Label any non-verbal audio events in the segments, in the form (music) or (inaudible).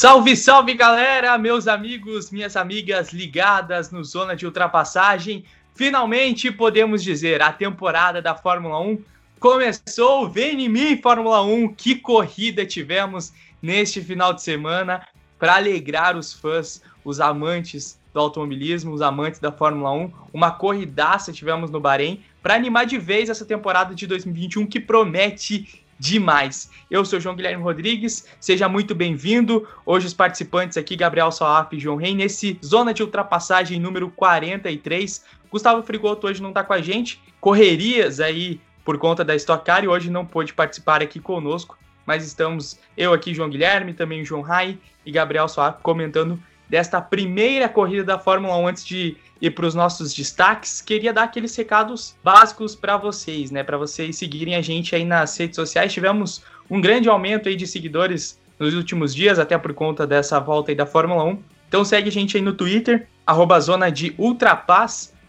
Salve, salve galera, meus amigos, minhas amigas ligadas no Zona de Ultrapassagem. Finalmente podemos dizer, a temporada da Fórmula 1 começou. Vem em mim, Fórmula 1. Que corrida tivemos neste final de semana para alegrar os fãs, os amantes do automobilismo, os amantes da Fórmula 1. Uma corridaça tivemos no Bahrein para animar de vez essa temporada de 2021 que promete demais. Eu sou João Guilherme Rodrigues, seja muito bem-vindo. Hoje os participantes aqui, Gabriel Soaf e João Rei, nesse Zona de Ultrapassagem número 43. Gustavo Frigoto hoje não está com a gente, correrias aí por conta da Stock Car e hoje não pôde participar aqui conosco, mas estamos eu aqui, João Guilherme, também o João Rai e Gabriel Soaf comentando desta primeira corrida da Fórmula 1 antes de ir para os nossos destaques, queria dar aqueles recados básicos para vocês, né? Para vocês seguirem a gente aí nas redes sociais. Tivemos um grande aumento aí de seguidores nos últimos dias, até por conta dessa volta aí da Fórmula 1. Então segue a gente aí no Twitter, arroba Zona de.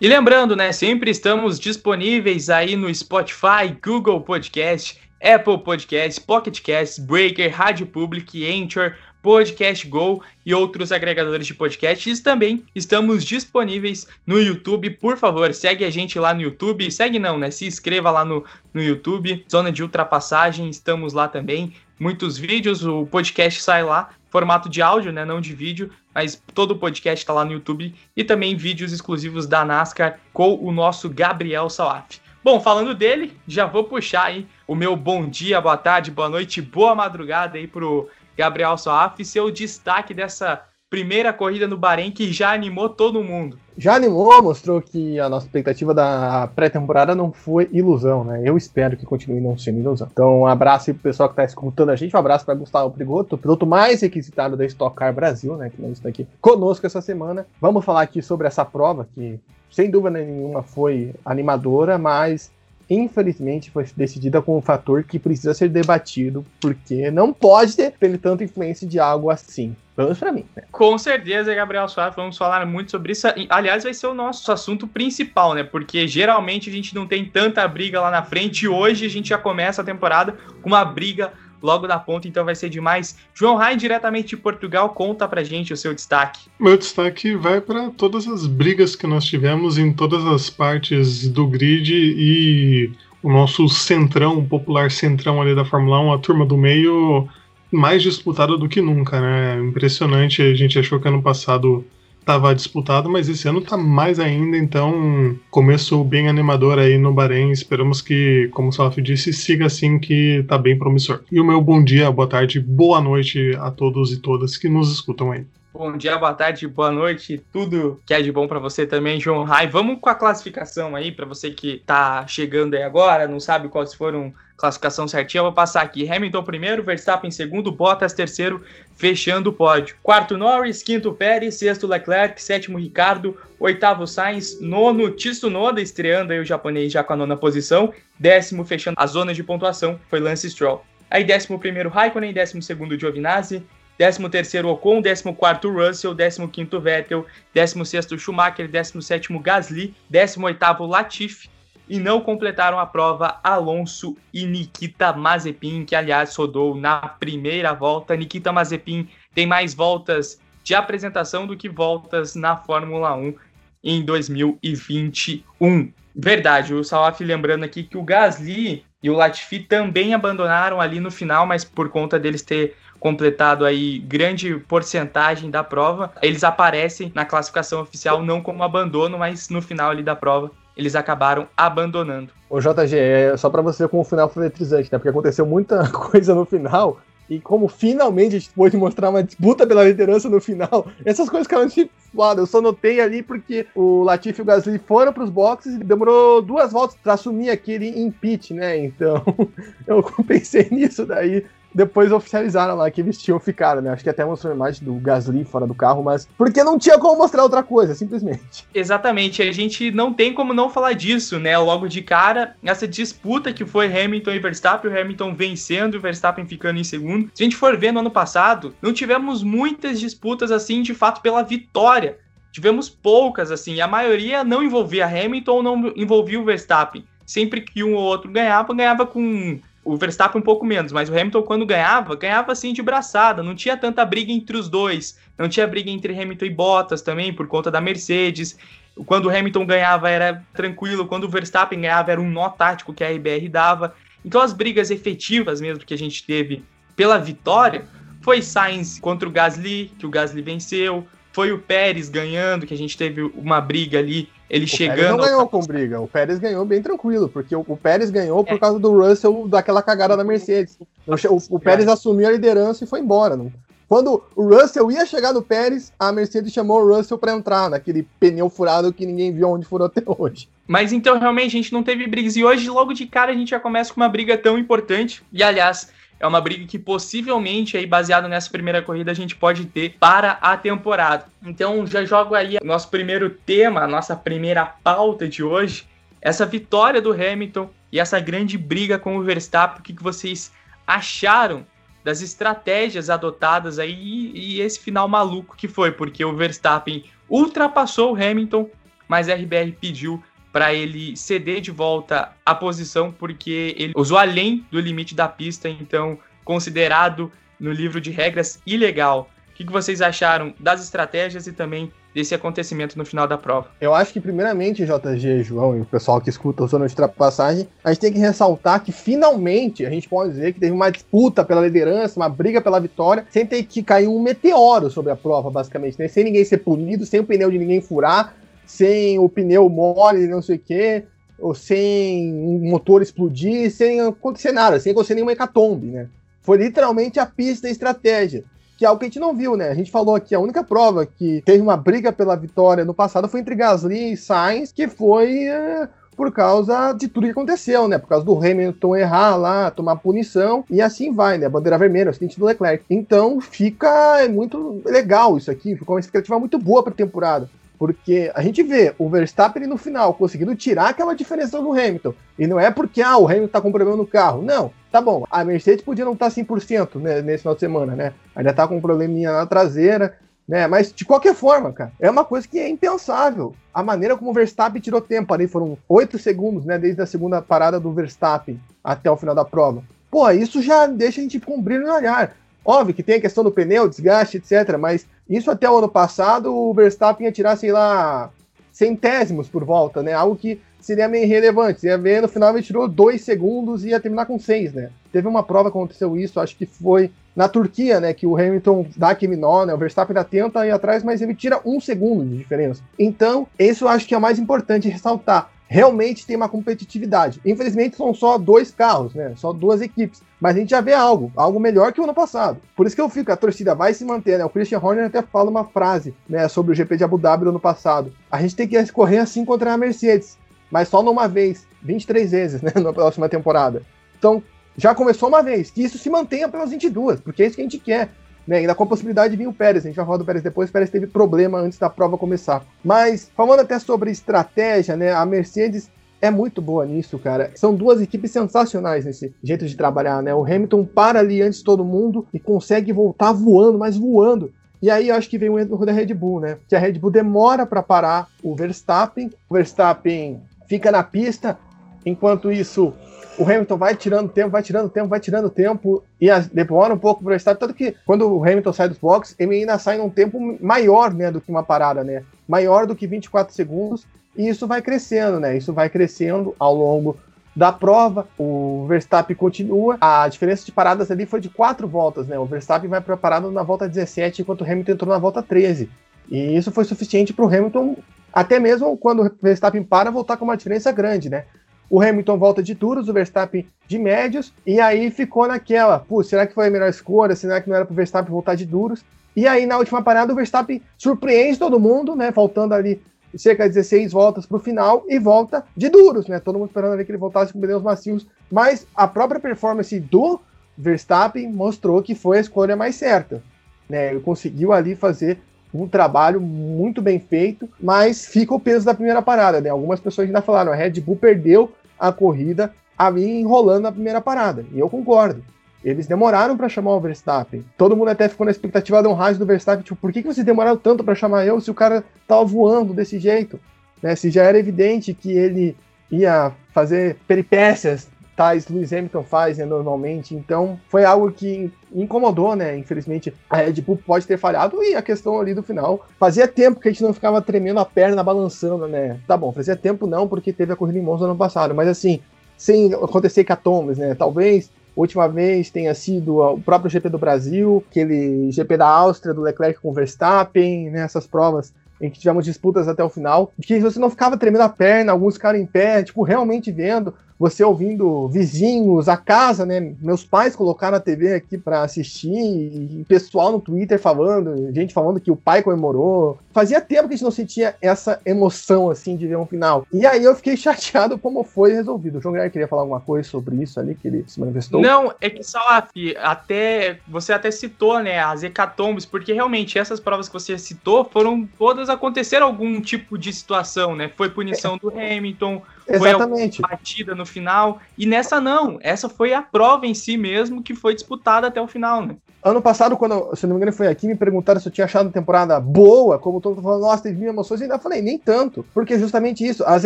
E lembrando, né? Sempre estamos disponíveis aí no Spotify, Google Podcast, Apple Podcast, Pocket Cast, Breaker, Rádio Public, Anchor, Podcast Go e outros agregadores de podcasts. Também estamos disponíveis no YouTube. Por favor, segue a gente lá no YouTube. Segue não, né? Se inscreva lá no, no YouTube. Zona de Ultrapassagem, estamos lá também. Muitos vídeos, o podcast sai lá, formato de áudio, né? Não de vídeo, mas todo o podcast está lá no YouTube. E também vídeos exclusivos da NASCAR com o nosso Gabriel Salaf. Bom, falando dele, já vou puxar aí o meu bom dia, boa tarde, boa noite, boa madrugada aí pro Gabriel Soaf, seu destaque dessa primeira corrida no Bahrein que já animou todo mundo. Já animou, mostrou que a nossa expectativa da pré-temporada não foi ilusão, né? Eu espero que continue não sendo ilusão. Então, um abraço aí pro pessoal que tá escutando a gente, um abraço para Gustavo Prigoto, o piloto mais requisitado da Stock Car Brasil, né? Que não está aqui conosco essa semana. Vamos falar aqui sobre essa prova que, sem dúvida nenhuma, foi animadora, mas infelizmente foi decidida com um fator que precisa ser debatido, porque não pode ter, ter tanta influência de algo assim. Vamos para mim. Né? Com certeza, Gabriel Soares, vamos falar muito sobre isso. Aliás, vai ser o nosso assunto principal, né? Porque geralmente a gente não tem tanta briga lá na frente e hoje a gente já começa a temporada com uma briga logo da ponta, então vai ser demais. João Rai, diretamente de Portugal, conta pra gente o seu destaque. Meu destaque vai para todas as brigas que nós tivemos em todas as partes do grid e o nosso centrão, popular centrão ali da Fórmula 1, a turma do meio mais disputada do que nunca, né? Impressionante, a gente achou que ano passado estava disputado, mas esse ano está mais ainda, então começou bem animador aí no Bahrein. Esperamos que, como o Salaf disse, siga assim que está bem promissor. E o meu bom dia, boa tarde, boa noite a todos e todas que nos escutam aí. Bom dia, boa tarde, boa noite, tudo que é de bom para você também, João Rai. Vamos com a classificação aí, para você que tá chegando aí agora, não sabe quais foram classificação certinha, eu vou passar aqui. Hamilton primeiro, Verstappen segundo, Bottas terceiro, fechando o pódio. Quarto Norris, quinto Pérez, sexto Leclerc, sétimo Ricardo, oitavo Sainz, nono Tsunoda, estreando aí o japonês já com a nona posição, décimo fechando a zona de pontuação, foi Lance Stroll. Aí décimo primeiro Raikkonen, décimo segundo Giovinazzi, 13º Ocon, 14º Russell, 15º Vettel, 16º Schumacher, 17º Gasly, 18º Latifi e não completaram a prova Alonso e Nikita Mazepin, que aliás rodou na primeira volta. Nikita Mazepin tem mais voltas de apresentação do que voltas na Fórmula 1 em 2021. Verdade, o Salaf lembrando aqui que o Gasly e o Latifi também abandonaram ali no final, mas por conta deles ter completado aí grande porcentagem da prova, eles aparecem na classificação oficial não como abandono, mas no final ali da prova eles acabaram abandonando. O JG, é só para você como o final foi eletrizante, né? Porque aconteceu muita (laughs) coisa no final e como finalmente a gente pôde mostrar uma disputa pela liderança no final, essas coisas tipo, foda. Eu só notei ali porque o Latifi e o Gasly foram para os boxes e demorou duas voltas para assumir aquele impit, né? Então (laughs) eu pensei nisso daí depois oficializaram lá que vestiu ficaram, né? Acho que até mostrou a imagem do Gasly fora do carro, mas porque não tinha como mostrar outra coisa, simplesmente. Exatamente, a gente não tem como não falar disso, né? Logo de cara, essa disputa que foi Hamilton e Verstappen, o Hamilton vencendo e o Verstappen ficando em segundo. Se a gente for ver no ano passado, não tivemos muitas disputas assim, de fato, pela vitória. Tivemos poucas, assim, a maioria não envolvia Hamilton ou não envolvia o Verstappen. Sempre que um ou outro ganhava, ganhava com o Verstappen um pouco menos, mas o Hamilton, quando ganhava, ganhava assim de braçada, não tinha tanta briga entre os dois, não tinha briga entre Hamilton e Bottas também, por conta da Mercedes. Quando o Hamilton ganhava era tranquilo, quando o Verstappen ganhava era um nó tático que a RBR dava. Então as brigas efetivas mesmo que a gente teve pela vitória foi Sainz contra o Gasly, que o Gasly venceu, foi o Pérez ganhando, que a gente teve uma briga ali ele o chegando. Pérez não ganhou com briga. O Pérez ganhou bem tranquilo, porque o, o Pérez ganhou por é. causa do Russell, daquela cagada da Mercedes. O, o, Pérez assumiu a liderança e foi embora. Não? Quando o Russell ia chegar no Pérez, a Mercedes chamou o Russell para entrar naquele pneu furado que ninguém viu onde furou até hoje. Mas então realmente a gente não teve brigas. E hoje, logo de cara, a gente já começa com uma briga tão importante. E aliás, é uma briga que possivelmente, aí, baseado nessa primeira corrida, a gente pode ter para a temporada. Então, já jogo aí nosso primeiro tema, nossa primeira pauta de hoje, essa vitória do Hamilton e essa grande briga com o Verstappen. O que, que vocês acharam das estratégias adotadas aí e esse final maluco que foi? Porque o Verstappen ultrapassou o Hamilton, mas a RBR pediu para ele ceder de volta a posição porque ele usou além do limite da pista, então considerado no livro de regras ilegal. O que, vocês acharam das estratégias e também desse acontecimento no final da prova? Eu acho que, primeiramente, JG, João e o pessoal que escuta o sono de ultrapassagem, a gente tem que ressaltar que finalmente a gente pode dizer que teve uma disputa pela liderança, uma briga pela vitória, sem ter que cair um meteoro sobre a prova, basicamente, né? sem ninguém ser punido, sem o pneu de ninguém furar, sem o pneu mole, não sei o quê, ou sem um motor explodir, sem acontecer nada, sem acontecer nenhuma hecatombe, né? Foi literalmente a pista e estratégia, que é algo que a gente não viu, né? A gente falou aqui, a única prova que teve uma briga pela vitória no passado foi entre Gasly e Sainz, que foi é, por causa de tudo que aconteceu, né? Por causa do Hamilton errar lá, tomar punição, e assim vai, né? Bandeira vermelha, o do Leclerc. Então fica muito legal isso aqui, ficou uma expectativa muito boa para a temporada. Porque a gente vê o Verstappen no final conseguindo tirar aquela diferença do Hamilton. E não é porque ah, o Hamilton tá com problema no carro. Não, tá bom. A Mercedes podia não estar tá 100% né, nesse final de semana, né? Ainda tá com um probleminha na traseira, né? Mas de qualquer forma, cara, é uma coisa que é impensável. A maneira como o Verstappen tirou tempo ali foram 8 segundos, né? Desde a segunda parada do Verstappen até o final da prova. Pô, isso já deixa a gente com um brilho no olhar. Óbvio que tem a questão do pneu, desgaste, etc. Mas isso até o ano passado, o Verstappen ia tirar, sei lá, centésimos por volta, né? Algo que seria meio irrelevante. Ia ver, no final ele tirou dois segundos e ia terminar com seis, né? Teve uma prova que aconteceu isso, acho que foi na Turquia, né? Que o Hamilton dá aquele nó, né? O Verstappen ainda tenta ir atrás, mas ele tira um segundo de diferença. Então, isso eu acho que é o mais importante ressaltar realmente tem uma competitividade. Infelizmente são só dois carros, né? Só duas equipes. Mas a gente já vê algo, algo melhor que o ano passado. Por isso que eu fico, a torcida vai se manter, né? O Christian Horner até fala uma frase, né, sobre o GP de Abu Dhabi do ano passado. A gente tem que correr assim contra a Mercedes, mas só numa vez, 23 vezes, (laughs) né, na próxima temporada. Então, já começou uma vez, que isso se mantenha pelas 22, porque é isso que a gente quer. Né, ainda com a possibilidade de vir o Pérez, a gente vai falar do Pérez depois, o Pérez teve problema antes da prova começar. Mas, falando até sobre estratégia, né, a Mercedes é muito boa nisso, cara. São duas equipes sensacionais nesse jeito de trabalhar, né? O Hamilton para ali antes de todo mundo e consegue voltar voando, mas voando. E aí acho que vem o erro da Red Bull, né? Que a Red Bull demora para parar o Verstappen. O Verstappen fica na pista, enquanto isso o Hamilton vai tirando tempo, vai tirando tempo, vai tirando tempo e demora um pouco para Verstappen. Tanto que quando o Hamilton sai dos boxes, ele ainda sai num tempo maior né, do que uma parada, né? Maior do que 24 segundos. E isso vai crescendo, né? Isso vai crescendo ao longo da prova. O Verstappen continua. A diferença de paradas ali foi de quatro voltas, né? O Verstappen vai para parada na volta 17, enquanto o Hamilton entrou na volta 13. E isso foi suficiente para o Hamilton, até mesmo quando o Verstappen para, voltar com uma diferença grande, né? O Hamilton volta de duros, o Verstappen de médios, e aí ficou naquela, pô, será que foi a melhor escolha? Será que não era para o Verstappen voltar de duros? E aí, na última parada, o Verstappen surpreende todo mundo, né? Faltando ali cerca de 16 voltas para o final e volta de duros, né? Todo mundo esperando ali que ele voltasse com pneus macios, mas a própria performance do Verstappen mostrou que foi a escolha mais certa. Né? Ele conseguiu ali fazer um trabalho muito bem feito, mas fica o peso da primeira parada. Né? Algumas pessoas ainda falaram: a Red Bull perdeu a corrida ali enrolando na primeira parada. E eu concordo. Eles demoraram para chamar o Verstappen. Todo mundo até ficou na expectativa de um rádio do Verstappen, tipo, por que, que vocês demoraram tanto para chamar eu se o cara tava voando desse jeito? Né? Se já era evidente que ele ia fazer peripécias tais Lewis Hamilton faz né, normalmente. Então foi algo que incomodou, né? Infelizmente a Red Bull pode ter falhado e a questão ali do final. Fazia tempo que a gente não ficava tremendo a perna, balançando, né? Tá bom, fazia tempo não, porque teve a corrida em Monza no ano passado, mas assim, sem acontecer catombes, né? Talvez última vez tenha sido o próprio GP do Brasil, aquele GP da Áustria do Leclerc com Verstappen, nessas né, provas em que tivemos disputas até o final, que você não ficava tremendo a perna, alguns ficaram em pé, tipo, realmente vendo você ouvindo vizinhos, a casa, né? Meus pais colocaram a TV aqui para assistir, e pessoal no Twitter falando, gente falando que o pai comemorou. Fazia tempo que a gente não sentia essa emoção, assim, de ver um final. E aí eu fiquei (laughs) chateado como foi resolvido. O João Guilherme queria falar alguma coisa sobre isso ali, que ele se manifestou? Não, é que, Salaf, até, você até citou, né, as hecatombes, porque realmente essas provas que você citou foram todas acontecer algum tipo de situação, né? Foi punição do Hamilton, Exatamente. Foi a batida no final. E nessa não. Essa foi a prova em si mesmo que foi disputada até o final, né? Ano passado, quando, se não me engano, foi aqui, me perguntaram se eu tinha achado a temporada boa, como todo mundo falando, nossa, teve mil emoções, e ainda falei, nem tanto. Porque justamente isso, as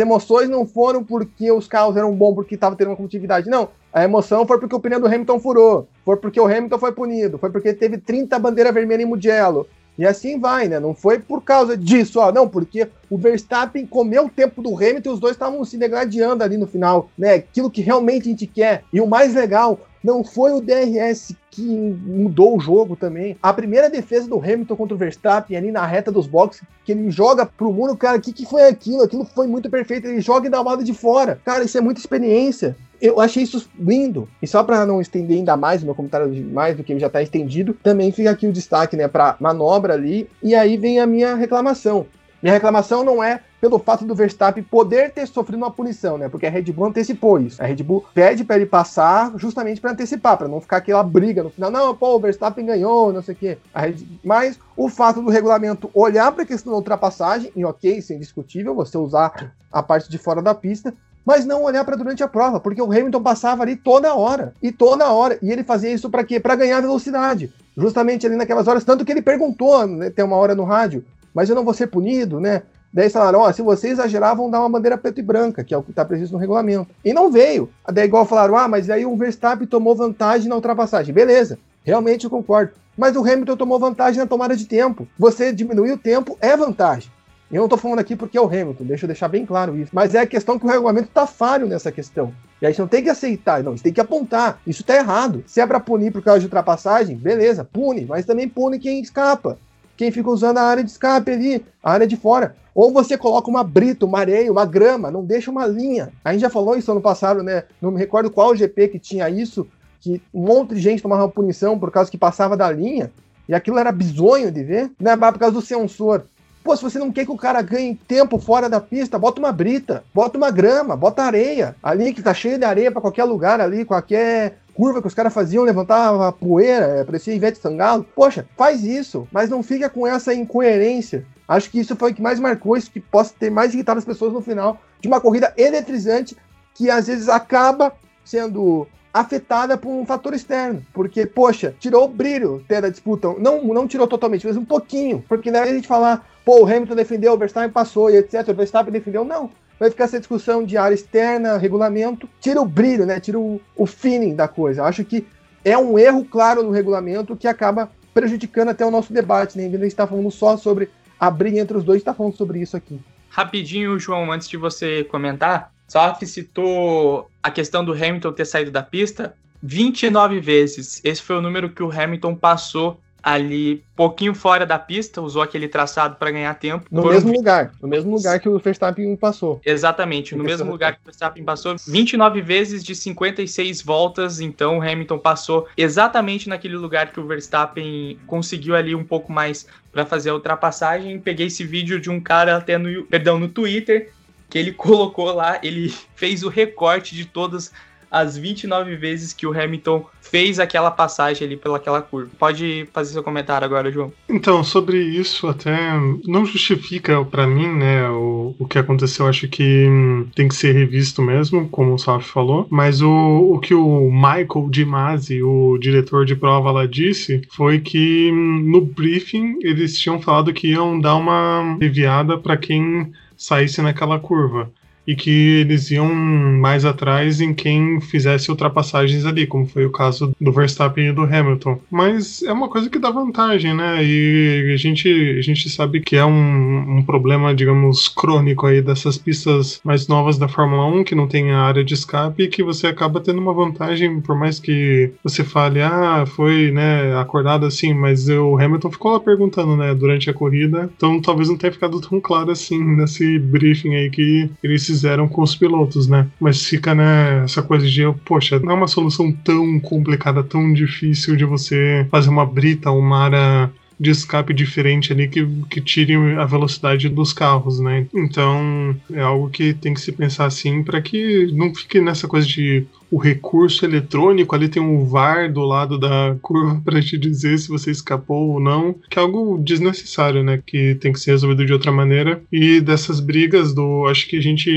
emoções não foram porque os carros eram bons, porque tava tendo uma competitividade. Não, a emoção foi porque o pneu do Hamilton furou, foi porque o Hamilton foi punido, foi porque teve 30 bandeiras vermelhas em Mugello, e assim vai, né? Não foi por causa disso, ó, não, porque o Verstappen comeu o tempo do Hamilton e os dois estavam se degradando ali no final, né? Aquilo que realmente a gente quer. E o mais legal, não foi o DRS que mudou o jogo também. A primeira defesa do Hamilton contra o Verstappen ali na reta dos boxes, que ele joga pro muro, cara, o que, que foi aquilo? Aquilo foi muito perfeito. Ele joga e dá uma lado de fora. Cara, isso é muita experiência. Eu achei isso lindo. E só para não estender ainda mais o meu comentário mais do que já está estendido, também fica aqui o destaque, né, para manobra ali. E aí vem a minha reclamação. Minha reclamação não é pelo fato do Verstappen poder ter sofrido uma punição, né? Porque a Red Bull antecipou isso. A Red Bull pede para ele passar justamente para antecipar, para não ficar aquela briga no final. Não, pô, o Verstappen ganhou, não sei o quê. Red... Mas o fato do regulamento olhar para a questão da ultrapassagem, e ok, isso é indiscutível, você usar a parte de fora da pista, mas não olhar para durante a prova, porque o Hamilton passava ali toda hora, e toda hora, e ele fazia isso para quê? Para ganhar velocidade. Justamente ali naquelas horas, tanto que ele perguntou, né, tem uma hora no rádio, mas eu não vou ser punido, né? Daí falaram, ó, se você exagerar, vão dar uma bandeira preta e branca, que é o que está previsto no regulamento. E não veio. Daí igual falaram, ah, mas aí o Verstappen tomou vantagem na ultrapassagem. Beleza, realmente eu concordo. Mas o Hamilton tomou vantagem na tomada de tempo. Você diminuir o tempo é vantagem. Eu não tô falando aqui porque é o Hamilton, deixa eu deixar bem claro isso. Mas é a questão que o regulamento tá falho nessa questão. E a gente não tem que aceitar, não, a gente tem que apontar. Isso tá errado. Se é pra punir por causa de ultrapassagem, beleza, pune, mas também pune quem escapa. Quem fica usando a área de escape ali, a área de fora. Ou você coloca uma brita, uma areia, uma grama, não deixa uma linha. A gente já falou isso ano passado, né? Não me recordo qual GP que tinha isso, que um monte de gente tomava punição por causa que passava da linha. E aquilo era bizonho de ver, né? Por causa do sensor. Pô, se você não quer que o cara ganhe tempo fora da pista, bota uma brita, bota uma grama, bota areia. Ali que tá cheio de areia para qualquer lugar ali, qualquer curva que os caras faziam, levantava poeira, é, parecia Ivete Sangalo. Poxa, faz isso, mas não fica com essa incoerência. Acho que isso foi o que mais marcou, isso que possa ter mais irritado as pessoas no final de uma corrida eletrizante que às vezes acaba sendo afetada por um fator externo. Porque, poxa, tirou o brilho até da disputa. Não, não tirou totalmente, mas um pouquinho. Porque é a gente falar, pô, o Hamilton defendeu, o Verstappen passou e etc. O Verstappen defendeu, não. Vai ficar essa discussão de área externa, regulamento, tira o brilho, né? Tira o, o feeling da coisa. Acho que é um erro claro no regulamento que acaba prejudicando até o nosso debate, né? Vez de estar falando só sobre a briga entre os dois, está falando sobre isso aqui. Rapidinho, João, antes de você comentar, só citou a questão do Hamilton ter saído da pista 29 vezes. Esse foi o número que o Hamilton passou ali pouquinho fora da pista, usou aquele traçado para ganhar tempo. No mesmo lugar, no mesmo lugar que o Verstappen passou. Exatamente, no mesmo lugar que o Verstappen passou, 29 vezes de 56 voltas, então o Hamilton passou exatamente naquele lugar que o Verstappen conseguiu ali um pouco mais para fazer a ultrapassagem. Peguei esse vídeo de um cara até no, perdão, no Twitter, que ele (laughs) colocou lá, ele fez o recorte de todas as 29 vezes que o Hamilton fez aquela passagem ali pelaquela curva. Pode fazer seu comentário agora, João. Então, sobre isso até não justifica para mim, né, o, o que aconteceu, acho que hum, tem que ser revisto mesmo, como o Saf falou, mas o, o que o Michael Di Masi, o diretor de prova lá disse, foi que hum, no briefing eles tinham falado que iam dar uma aliviada para quem saísse naquela curva e que eles iam mais atrás em quem fizesse ultrapassagens ali, como foi o caso do Verstappen e do Hamilton. Mas é uma coisa que dá vantagem, né? E a gente, a gente sabe que é um, um problema, digamos, crônico aí dessas pistas mais novas da Fórmula 1, que não tem a área de escape, e que você acaba tendo uma vantagem, por mais que você fale, ah, foi, né, acordado assim, mas o Hamilton ficou lá perguntando, né, durante a corrida, então talvez não tenha ficado tão claro assim nesse briefing aí que eles fizeram com os pilotos, né? Mas fica, né, essa coisa de, poxa, não é uma solução tão complicada, tão difícil de você fazer uma brita, uma de escape diferente ali que, que tire a velocidade dos carros, né? Então é algo que tem que se pensar assim para que não fique nessa coisa de o recurso eletrônico ali tem um VAR do lado da curva (laughs) para te dizer se você escapou ou não, que é algo desnecessário, né? Que tem que ser resolvido de outra maneira. E dessas brigas do, acho que a gente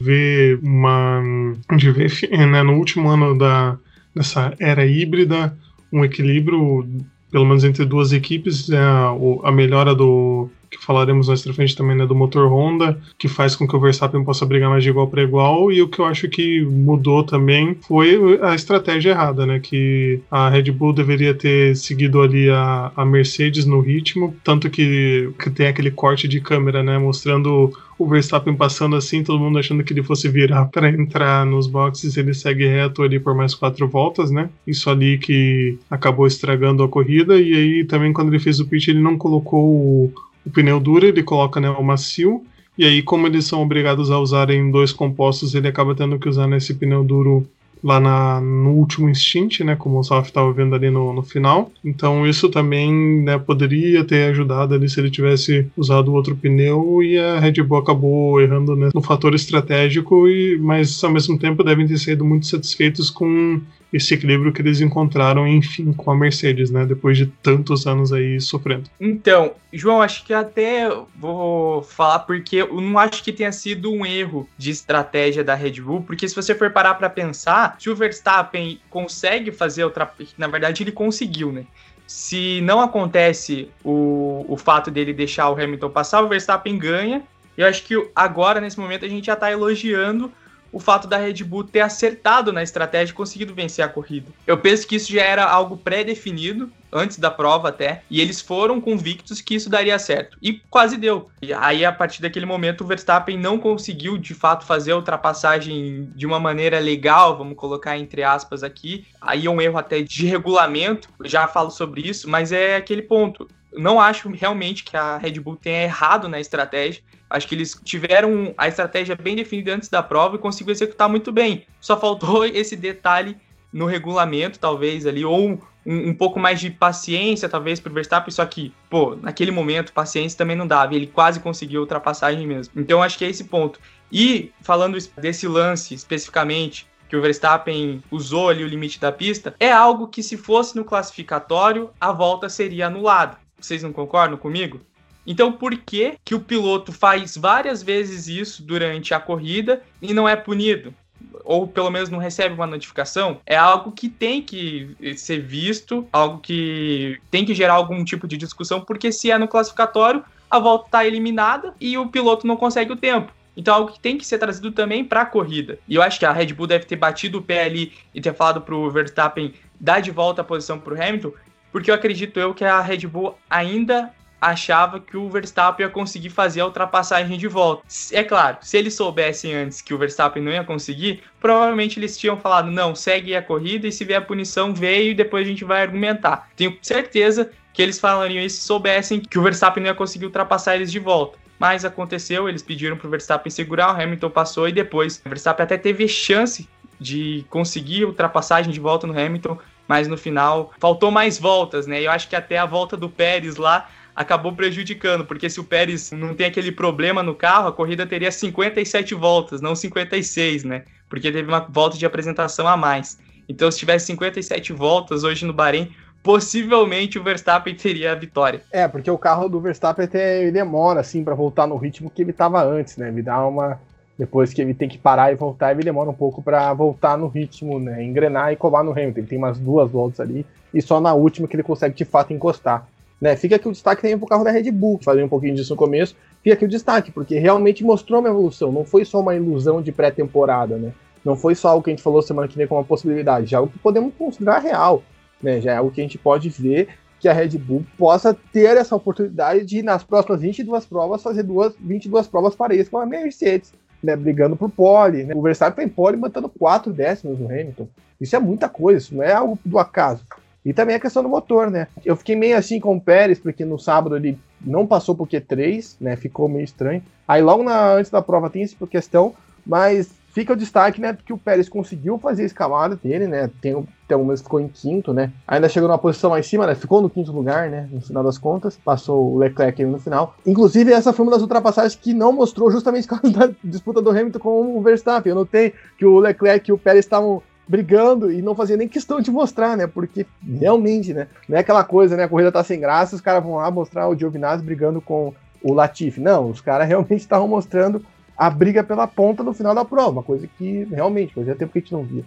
vê uma, a gente vê (laughs) né, no último ano da dessa era híbrida um equilíbrio pelo menos entre duas equipes, é a, a melhora do que falaremos mais pra frente também, né, do motor Honda, que faz com que o Verstappen possa brigar mais de igual para igual, e o que eu acho que mudou também foi a estratégia errada, né, que a Red Bull deveria ter seguido ali a, a Mercedes no ritmo, tanto que, que tem aquele corte de câmera, né, mostrando o Verstappen passando assim, todo mundo achando que ele fosse virar (laughs) para entrar nos boxes, ele segue reto ali por mais quatro voltas, né? Isso ali que acabou estragando a corrida. E aí também quando ele fez o pit, ele não colocou o, o pneu duro, ele coloca né, o macio. E aí, como eles são obrigados a usarem dois compostos, ele acaba tendo que usar nesse pneu duro lá na, no último instante, né, como o Saf estava vendo ali no, no final. Então isso também né, poderia ter ajudado ali se ele tivesse usado outro pneu e a Red Bull acabou errando né, no fator estratégico, e, mas ao mesmo tempo devem ter sido muito satisfeitos com esse equilíbrio que eles encontraram, enfim, com a Mercedes, né? Depois de tantos anos aí sofrendo. Então, João, acho que até vou falar porque eu não acho que tenha sido um erro de estratégia da Red Bull, porque se você for parar para pensar, se o Verstappen consegue fazer outra, na verdade ele conseguiu, né? Se não acontece o, o fato dele deixar o Hamilton passar, o Verstappen ganha. Eu acho que agora, nesse momento, a gente já está elogiando o fato da Red Bull ter acertado na estratégia e conseguido vencer a corrida. Eu penso que isso já era algo pré-definido, antes da prova até, e eles foram convictos que isso daria certo. E quase deu. E aí, a partir daquele momento, o Verstappen não conseguiu, de fato, fazer a ultrapassagem de uma maneira legal, vamos colocar entre aspas aqui. Aí é um erro até de regulamento, já falo sobre isso, mas é aquele ponto. Não acho realmente que a Red Bull tenha errado na estratégia. Acho que eles tiveram a estratégia bem definida antes da prova e conseguiu executar muito bem. Só faltou (laughs) esse detalhe no regulamento, talvez ali, ou um, um pouco mais de paciência, talvez, para o Verstappen. Só que, pô, naquele momento, paciência também não dava. ele quase conseguiu a ultrapassagem mesmo. Então, acho que é esse ponto. E falando desse lance especificamente, que o Verstappen usou ali o limite da pista, é algo que, se fosse no classificatório, a volta seria anulada. Vocês não concordam comigo? Então, por que, que o piloto faz várias vezes isso durante a corrida e não é punido? Ou pelo menos não recebe uma notificação? É algo que tem que ser visto, algo que tem que gerar algum tipo de discussão, porque se é no classificatório, a volta está eliminada e o piloto não consegue o tempo. Então, algo que tem que ser trazido também para a corrida. E eu acho que a Red Bull deve ter batido o pé ali e ter falado para o Verstappen dar de volta a posição para o Hamilton, porque eu acredito eu que a Red Bull ainda achava que o Verstappen ia conseguir fazer a ultrapassagem de volta. É claro, se eles soubessem antes que o Verstappen não ia conseguir, provavelmente eles tinham falado: não, segue a corrida e se vier a punição, veio e depois a gente vai argumentar. Tenho certeza que eles falariam isso se soubessem que o Verstappen não ia conseguir ultrapassar eles de volta. Mas aconteceu, eles pediram para o Verstappen segurar, o Hamilton passou e depois o Verstappen até teve chance de conseguir ultrapassagem de volta no Hamilton, mas no final faltou mais voltas, né? Eu acho que até a volta do Pérez lá acabou prejudicando, porque se o Pérez não tem aquele problema no carro, a corrida teria 57 voltas, não 56, né? porque teve uma volta de apresentação a mais. Então, se tivesse 57 voltas hoje no Bahrein, possivelmente o Verstappen teria a vitória. É, porque o carro do Verstappen até demora, assim, para voltar no ritmo que ele estava antes, né? Ele dá uma. Depois que ele tem que parar e voltar, ele demora um pouco para voltar no ritmo, né? Engrenar e colar no Hamilton. Ele tem umas duas voltas ali, e só na última que ele consegue de fato encostar. Né? Fica aqui o destaque também pro carro da Red Bull, falei um pouquinho disso no começo. Fica aqui o destaque, porque realmente mostrou uma evolução, não foi só uma ilusão de pré-temporada, né? Não foi só algo que a gente falou semana que vem como uma possibilidade, já é algo que podemos considerar real né? Já é algo que a gente pode ver que a Red Bull possa ter essa oportunidade de, nas próximas 22 provas, fazer duas, 22 provas pareias com a Mercedes, né? Brigando por pole. Né? O Verstappen tem pole matando 4 décimos no Hamilton. Isso é muita coisa, isso não é algo do acaso. E também a questão do motor, né? Eu fiquei meio assim com o Pérez, porque no sábado ele não passou por Q3, né? Ficou meio estranho. Aí logo na, antes da prova tem essa questão, mas Fica o destaque, né, que o Pérez conseguiu fazer a escalada dele, né, tem, tem algumas ficou em quinto, né, ainda chegou numa posição em cima, né, ficou no quinto lugar, né, no final das contas, passou o Leclerc no final. Inclusive, essa foi uma das ultrapassagens que não mostrou justamente (laughs) por causa da disputa do Hamilton com o Verstappen. Eu notei que o Leclerc e o Pérez estavam brigando e não fazia nem questão de mostrar, né? Porque realmente, né? Não é aquela coisa, né? A corrida tá sem graça, os caras vão lá mostrar o Giovinazzi brigando com o Latifi. Não, os caras (laughs) realmente estavam mostrando a briga pela ponta no final da prova, uma coisa que realmente fazia tempo que a gente não via.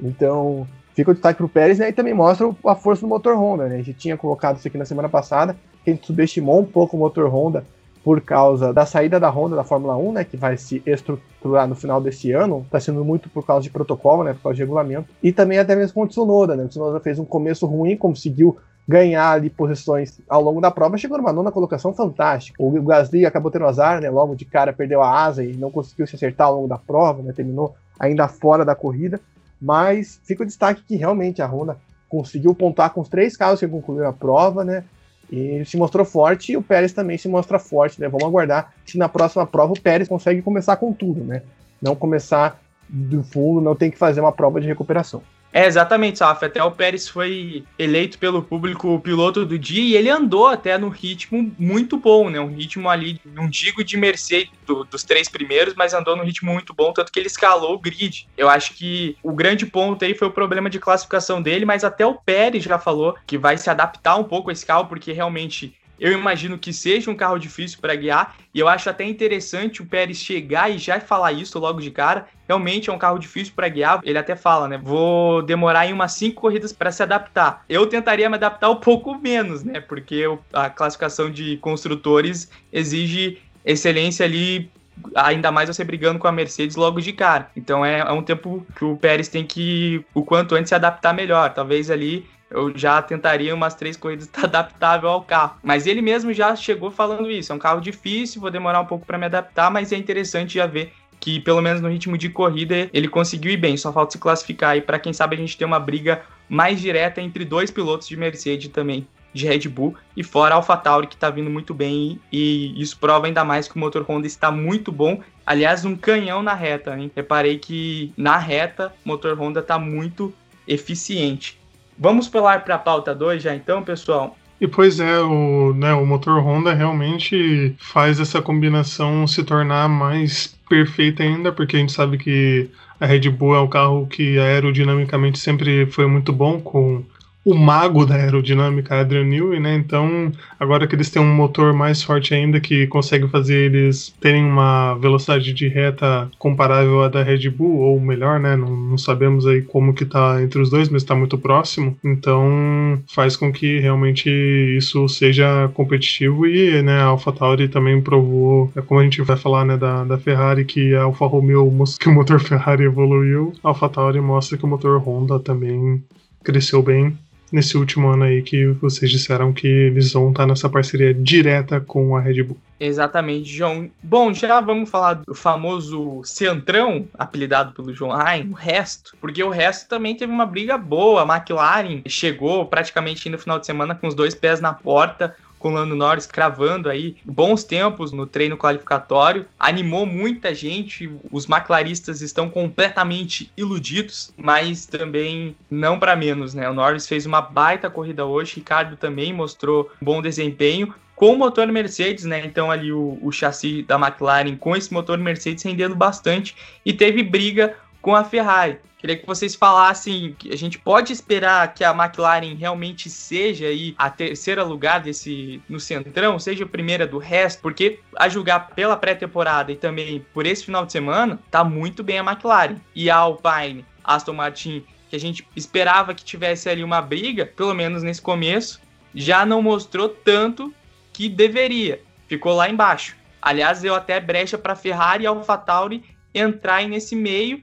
Então, fica o destaque para o Pérez né, e também mostra a força do motor Honda. Né? A gente tinha colocado isso aqui na semana passada, que a gente subestimou um pouco o motor Honda por causa da saída da Honda da Fórmula 1, né, que vai se estruturar no final desse ano, está sendo muito por causa de protocolo, né, por causa de regulamento, e também até mesmo com o Tsunoda, né, o Tsunoda fez um começo ruim, conseguiu ganhar ali posições ao longo da prova, chegou numa nona colocação fantástica. O Gasly acabou tendo azar, né? Logo de cara perdeu a asa e não conseguiu se acertar ao longo da prova, né? Terminou ainda fora da corrida. Mas fica o destaque que realmente a Honda conseguiu pontuar com os três carros que concluíram a prova, né? E se mostrou forte e o Pérez também se mostra forte, né? Vamos aguardar se na próxima prova o Pérez consegue começar com tudo, né? Não começar do fundo, não tem que fazer uma prova de recuperação. É, exatamente, Saf. Até o Pérez foi eleito pelo público o piloto do dia e ele andou até no ritmo muito bom, né? Um ritmo ali, não digo de Mercedes do, dos três primeiros, mas andou no ritmo muito bom, tanto que ele escalou o grid. Eu acho que o grande ponto aí foi o problema de classificação dele, mas até o Pérez já falou que vai se adaptar um pouco a esse carro, porque realmente eu imagino que seja um carro difícil para guiar e eu acho até interessante o Pérez chegar e já falar isso logo de cara. Realmente é um carro difícil para guiar. Ele até fala, né? Vou demorar em umas cinco corridas para se adaptar. Eu tentaria me adaptar um pouco menos, né? Porque a classificação de construtores exige excelência ali ainda mais você brigando com a Mercedes logo de cara. Então é, é, um tempo que o Pérez tem que, o quanto antes, se adaptar melhor. Talvez ali eu já tentaria umas três corridas (laughs) adaptável ao carro. Mas ele mesmo já chegou falando isso. É um carro difícil, vou demorar um pouco para me adaptar, mas é interessante já ver que pelo menos no ritmo de corrida ele conseguiu ir bem. Só falta se classificar e para quem sabe a gente ter uma briga mais direta entre dois pilotos de Mercedes também de Red Bull e fora a AlphaTauri que está vindo muito bem e isso prova ainda mais que o motor Honda está muito bom. Aliás, um canhão na reta, hein? Reparei que na reta o motor Honda está muito eficiente. Vamos pular para a pauta 2 já então, pessoal? E pois é, o, né, o motor Honda realmente faz essa combinação se tornar mais perfeita ainda, porque a gente sabe que a Red Bull é um carro que aerodinamicamente sempre foi muito bom, com o mago da aerodinâmica, Adrian Newey, né? Então, agora que eles têm um motor mais forte ainda que consegue fazer eles terem uma velocidade de reta comparável à da Red Bull, ou melhor, né? Não, não sabemos aí como que tá entre os dois, mas está muito próximo. Então, faz com que realmente isso seja competitivo e, né, a AlphaTauri também provou, é como a gente vai falar, né, da, da Ferrari, que a Alfa Romeo mostra que o motor (laughs) Ferrari evoluiu, a AlphaTauri mostra que o motor Honda também cresceu bem nesse último ano aí que vocês disseram que eles vão estar nessa parceria direta com a Red Bull. Exatamente, João. Bom, já vamos falar do famoso Centrão, apelidado pelo João Ryan, o resto, porque o resto também teve uma briga boa. A McLaren chegou praticamente no final de semana com os dois pés na porta com o Lando Norris cravando aí bons tempos no treino qualificatório, animou muita gente. Os McLaristas estão completamente iludidos, mas também não para menos, né? O Norris fez uma baita corrida hoje, Ricardo também mostrou bom desempenho com o motor Mercedes, né? Então ali o, o chassi da McLaren com esse motor Mercedes rendendo bastante e teve briga com a Ferrari. Queria que vocês falassem que a gente pode esperar que a McLaren realmente seja aí a terceira lugar desse no centrão, seja a primeira do resto, porque a julgar pela pré-temporada e também por esse final de semana, tá muito bem a McLaren. E a Alpine, Aston Martin, que a gente esperava que tivesse ali uma briga, pelo menos nesse começo, já não mostrou tanto que deveria. Ficou lá embaixo. Aliás, deu até brecha para Ferrari e AlphaTauri entrarem nesse meio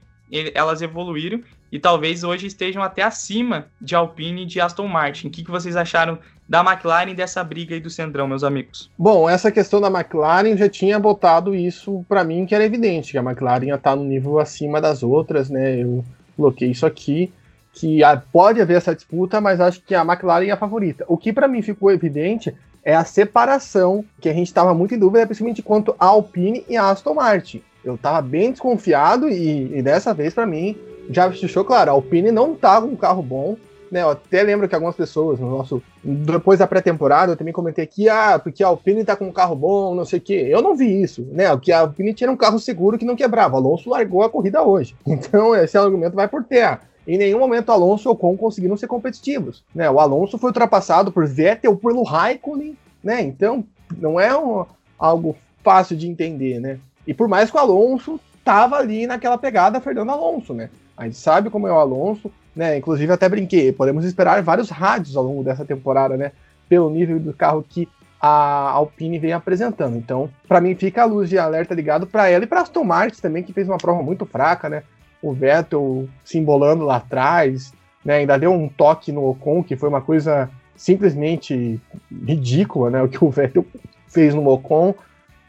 elas evoluíram e talvez hoje estejam até acima de Alpine e de Aston Martin. O que, que vocês acharam da McLaren dessa briga aí do Centrão, meus amigos? Bom, essa questão da McLaren já tinha botado isso para mim que era evidente, que a McLaren ia estar tá no nível acima das outras, né? Eu coloquei isso aqui, que pode haver essa disputa, mas acho que a McLaren é a favorita. O que para mim ficou evidente é a separação, que a gente estava muito em dúvida, principalmente quanto a Alpine e a Aston Martin. Eu tava bem desconfiado e, e dessa vez, para mim, já deixou claro, a Alpine não tá com um carro bom, né? Eu até lembro que algumas pessoas no nosso. Depois da pré-temporada, eu também comentei aqui, ah, porque a Alpine tá com um carro bom, não sei o quê. Eu não vi isso, né? Que a Alpine tinha um carro seguro que não quebrava. Alonso largou a corrida hoje. (laughs) Então, esse argumento vai por terra. Em nenhum momento Alonso e Ocon conseguiram ser competitivos. Né? O Alonso foi ultrapassado por Vettel, pelo Raikkonen, né? Então, não é um, algo fácil de entender, né? E por mais que o Alonso tava ali naquela pegada Fernando Alonso, né? A gente sabe como é o Alonso, né? Inclusive até brinquei, podemos esperar vários rádios ao longo dessa temporada, né? Pelo nível do carro que a Alpine vem apresentando. Então, para mim fica a luz de alerta ligado para ela e para Aston Martin também, que fez uma prova muito fraca, né? O Vettel se embolando lá atrás, né? Ainda deu um toque no Ocon, que foi uma coisa simplesmente ridícula, né? O que o Vettel fez no Ocon.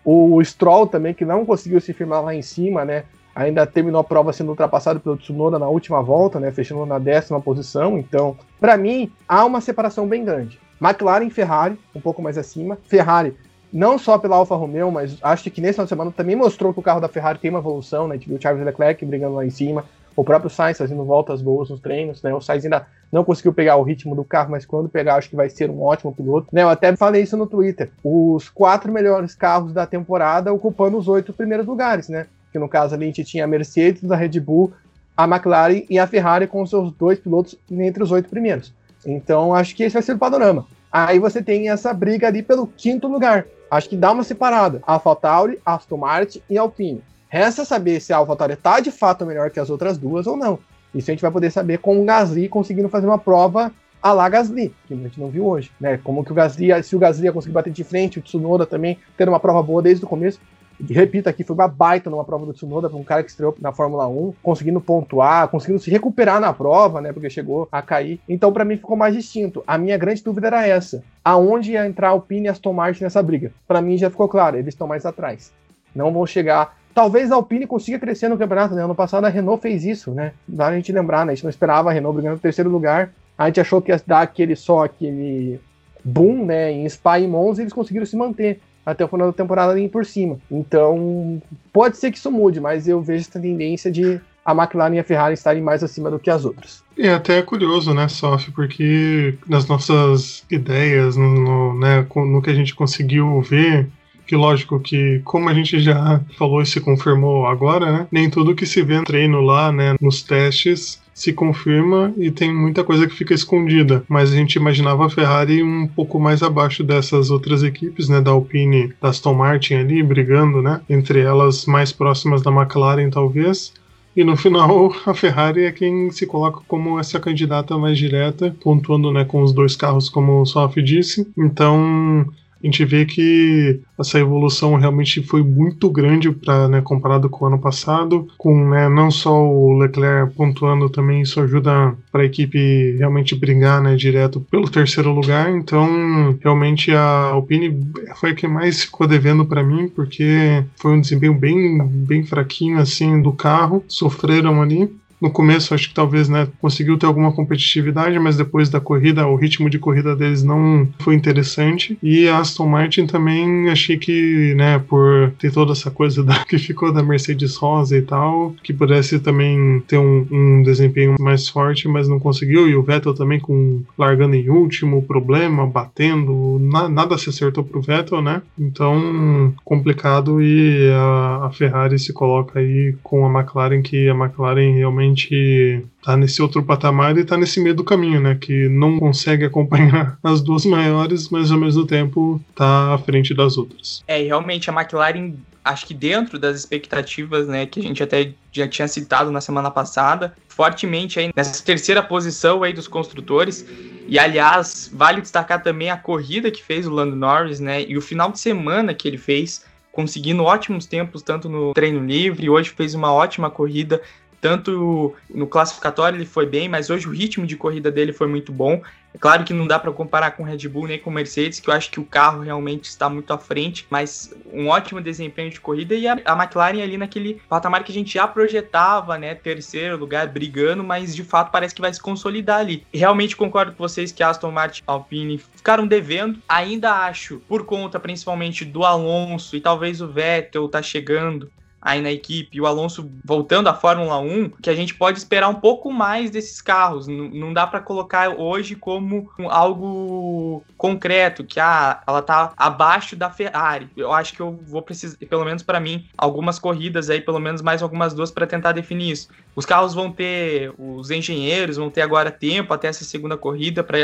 O Stroll também, que não conseguiu se firmar lá em cima, né? Ainda terminou a prova sendo ultrapassado pelo Tsunoda na última volta, né? Fechando na décima posição. Então, para mim, há uma separação bem grande. McLaren e Ferrari, um pouco mais acima. Ferrari, não só pela Alfa Romeo, mas acho que nesse final de semana também mostrou que o carro da Ferrari tem uma evolução, né? A gente viu o Charles Leclerc brigando lá em cima o próprio Sainz fazendo voltas boas nos treinos, né? O Sainz ainda não conseguiu pegar o ritmo do carro, mas quando pegar, acho que vai ser um ótimo piloto. Né? Eu até falei isso no Twitter. Os quatro melhores carros da temporada ocupando os oito primeiros lugares, né? Que no caso ali a gente tinha a Mercedes, a Red Bull, a McLaren e a Ferrari com seus dois pilotos entre os oito primeiros. Então acho que esse vai ser o panorama. Aí você tem essa briga ali pelo quinto lugar. Acho que dá uma separada. AlphaTauri, Aston Martin e Alpine. Resta saber se a AlphaTauri está de fato melhor que as outras duas ou não. Isso a gente vai poder saber com o Gasly conseguindo fazer uma prova a la Gasly, que a gente não viu hoje, né? Como que o Gasly, se o Gasly ia conseguir bater de frente, o Tsunoda também tendo uma prova boa desde o começo. Repito aqui, foi uma baita numa prova do Tsunoda para um cara que estreou na Fórmula 1, conseguindo pontuar, conseguindo se recuperar na prova, né? Porque chegou a cair. Então, para mim, ficou mais distinto. A minha grande dúvida era essa: aonde ia entrar Alpine e Aston Martin nessa briga? Para mim já ficou claro, eles estão mais atrás. Não vão chegar Talvez a Alpine consiga crescer no campeonato, né? Ano passado a Renault fez isso, né? Vale a gente lembrar, né? A gente não esperava a Renault brigando no terceiro lugar. A gente achou que ia dar aquele só aquele boom, né? Em Spa e Monza, e eles conseguiram se manter até o final da temporada ali por cima. Então, pode ser que isso mude, mas eu vejo essa tendência de a McLaren e a Ferrari estarem mais acima do que as outras. É até curioso, né, Sof, porque nas nossas ideias, no, no, né, no que a gente conseguiu ver, que lógico que, como a gente já falou e se confirmou agora, né, nem tudo que se vê no treino lá, né, nos testes, se confirma e tem muita coisa que fica escondida. Mas a gente imaginava a Ferrari um pouco mais abaixo dessas outras equipes, né, da Alpine, da Aston Martin ali, brigando, né, entre elas mais próximas da McLaren talvez. E no final, (laughs) a Ferrari é quem se coloca como essa candidata mais direta, pontuando né, com os dois carros, como o Sof disse. Então, a gente vê que essa evolução realmente foi muito grande para né, comparado com o ano passado, com né, não só o Leclerc pontuando também isso ajuda para a equipe realmente brigar né, direto pelo terceiro lugar. Então, realmente a Alpine foi a que mais ficou devendo para mim, porque foi um desempenho bem, bem fraquinho assim do carro, sofreram ali. No começo acho que talvez né, conseguiu ter alguma competitividade, mas depois da corrida, o ritmo de corrida deles não foi interessante. E a Aston Martin também achei que, né, por ter toda essa coisa da, (laughs) que ficou da Mercedes Rosa e tal, que pudesse também ter um, um desempenho mais forte, mas não conseguiu. E o Vettel também com largando em último, problema, batendo, na, nada se acertou pro Vettel, né? Então, complicado e a, a Ferrari se coloca aí com a McLaren, que a McLaren realmente tá nesse outro patamar e tá nesse meio do caminho, né? Que não consegue acompanhar (laughs) as duas maiores, mas ao mesmo tempo tá à frente das outras. É, realmente a McLaren, acho que dentro das expectativas, né, que a gente até já tinha citado na semana passada, fortemente aí nessa terceira posição aí dos construtores. E aliás, vale destacar também a corrida que fez o Lando Norris, né, e o final de semana que ele fez conseguindo ótimos tempos tanto no treino livre, hoje fez uma ótima corrida, tanto no classificatório ele foi bem, mas hoje o ritmo de corrida dele foi muito bom. É claro que não dá para comparar com Red Bull nem com Mercedes, que eu acho que o carro realmente está muito à frente, mas um ótimo desempenho de corrida e a, a McLaren ali naquele patamar que a gente já projetava, né, terceiro lugar brigando, mas de fato parece que vai se consolidar ali. Realmente concordo com vocês que Aston Martin, Alpine ficaram devendo. Ainda acho, por conta principalmente do Alonso e talvez o Vettel tá chegando, aí na equipe o Alonso voltando à Fórmula 1, que a gente pode esperar um pouco mais desses carros. N não dá para colocar hoje como algo concreto, que ah, ela tá abaixo da Ferrari. Eu acho que eu vou precisar, pelo menos para mim, algumas corridas aí, pelo menos mais algumas duas para tentar definir isso. Os carros vão ter, os engenheiros vão ter agora tempo até essa segunda corrida para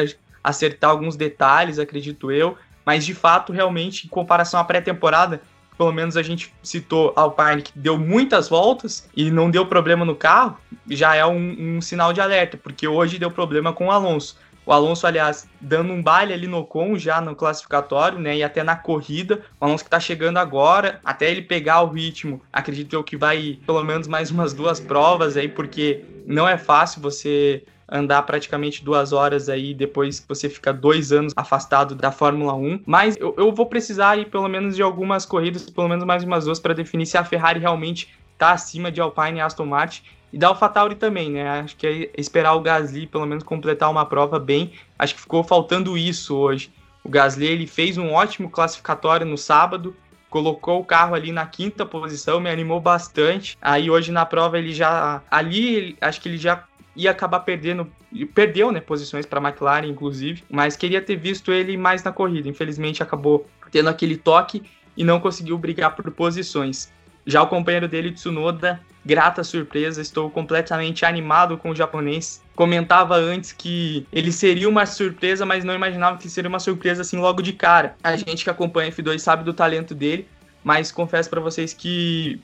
acertar alguns detalhes, acredito eu. Mas de fato, realmente, em comparação à pré-temporada, pelo menos a gente citou Alpine que deu muitas voltas e não deu problema no carro, já é um, um sinal de alerta, porque hoje deu problema com o Alonso. O Alonso, aliás, dando um baile ali no com já no classificatório, né? E até na corrida. O Alonso que tá chegando agora, até ele pegar o ritmo, acredito eu que vai pelo menos mais umas duas provas aí, porque não é fácil você andar praticamente duas horas aí depois que você fica dois anos afastado da Fórmula 1. Mas eu, eu vou precisar aí pelo menos de algumas corridas, pelo menos mais umas duas, para definir se a Ferrari realmente está acima de Alpine e Aston Martin. E da AlphaTauri também, né? Acho que é esperar o Gasly pelo menos completar uma prova bem. Acho que ficou faltando isso hoje. O Gasly ele fez um ótimo classificatório no sábado, colocou o carro ali na quinta posição, me animou bastante. Aí hoje na prova ele já ali, acho que ele já ia acabar perdendo, perdeu, né, posições para a McLaren, inclusive, mas queria ter visto ele mais na corrida. Infelizmente acabou tendo aquele toque e não conseguiu brigar por posições. Já o companheiro dele, Tsunoda, grata surpresa, estou completamente animado com o japonês. Comentava antes que ele seria uma surpresa, mas não imaginava que seria uma surpresa assim logo de cara. A gente que acompanha F2 sabe do talento dele, mas confesso para vocês que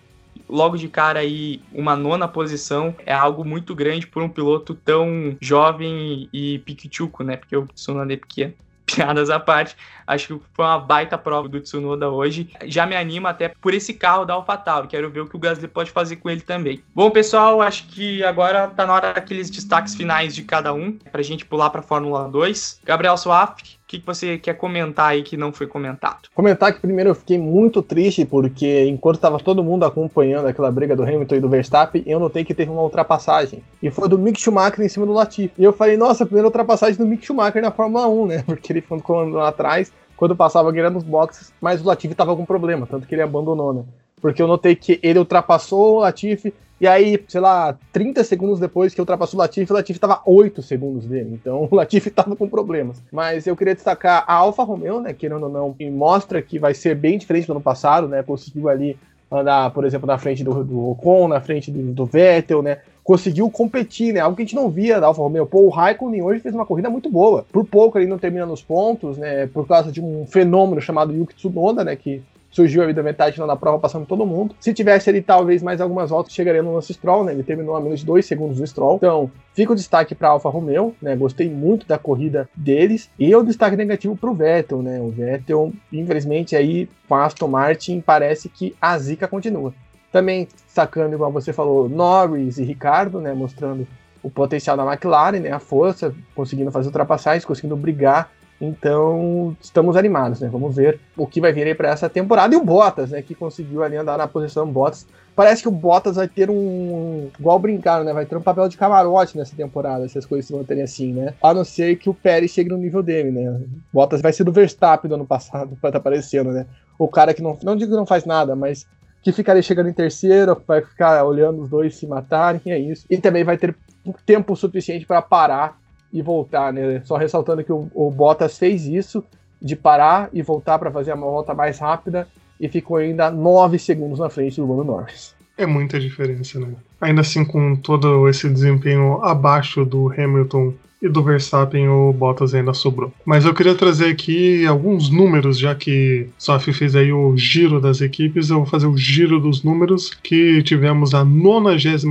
logo de cara aí uma nona posição é algo muito grande por um piloto tão jovem e, piquituco, né? Porque o Tsunoda é pequeno. (laughs) Piadas à parte, acho que foi uma baita prova do Tsunoda hoje. Já me anima até por esse carro da AlphaTauri. Quero ver o que o Gasly pode fazer com ele também. Bom, pessoal, acho que agora tá na hora daqueles destaques finais de cada um, pra gente pular pra Fórmula 2. Gabriel Swaft, que, que você quer comentar aí que não foi comentado? Comentar que primeiro eu fiquei muito triste porque enquanto estava todo mundo acompanhando aquela briga do Hamilton e do Verstappen, eu notei que teve uma ultrapassagem. E foi do Mick Schumacher em cima do Latifi. E eu falei, nossa, primeira ultrapassagem do Mick Schumacher na Fórmula 1, né? (laughs) Porque ele ficou lá atrás quando passava a nos boxes, mas o Latifi estava com problema, tanto que ele abandonou, né? Porque eu notei que ele ultrapassou o Latifi e aí, sei lá, 30 segundos depois que ultrapassou o Latifi, o Latifi estava 8 segundos dele. Então (laughs) o Latifi estava com problemas. Mas eu queria destacar a Alfa Romeo, né? Querendo ou não, mostra que vai ser bem diferente do ano passado, né? Conseguiu ali andar, por exemplo, na frente do, do Ocon, na frente do, do Vettel, né? conseguiu competir, né? Algo que a gente não via da Alfa Romeo. Pô, o Raikkonen hoje fez uma corrida muito boa. Por pouco ele não termina nos pontos, né? Por causa de um fenômeno chamado Yuki Tsunoda, né? Que surgiu ali da metade final da prova, passando todo mundo. Se tivesse ali talvez mais algumas voltas, chegaria no lance Stroll, né? Ele terminou a menos de dois segundos do Stroll. Então, fica o destaque para Alfa Romeo, né? Gostei muito da corrida deles. E o destaque negativo para o Vettel, né? O Vettel, infelizmente, aí com a Aston Martin, parece que a zica continua. Também destacando, igual você falou, Norris e Ricardo, né? Mostrando o potencial da McLaren, né? A força, conseguindo fazer ultrapassagens, conseguindo brigar então, estamos animados, né? Vamos ver o que vai vir aí para essa temporada. E o Bottas, né? Que conseguiu ali andar na posição Bottas. parece que o Bottas vai ter um. Igual brincaram, né? Vai ter um papel de camarote nessa temporada, se as coisas se manterem assim, né? A não ser que o Pérez chegue no nível dele, né? Bottas vai ser do Verstappen do ano passado, (laughs) tá aparecendo, né? O cara que não. Não digo que não faz nada, mas que ficaria chegando em terceiro, vai ficar olhando os dois se matarem, é isso. E também vai ter tempo suficiente para parar e voltar, né? Só ressaltando que o, o Bottas fez isso, de parar e voltar para fazer a volta mais rápida, e ficou ainda 9 segundos na frente do Lando Norris. É muita diferença, né? Ainda assim, com todo esse desempenho abaixo do Hamilton e do Verstappen o Bottas ainda sobrou. Mas eu queria trazer aqui alguns números, já que Sophie fez aí o giro das equipes, eu vou fazer o giro dos números, que tivemos a 96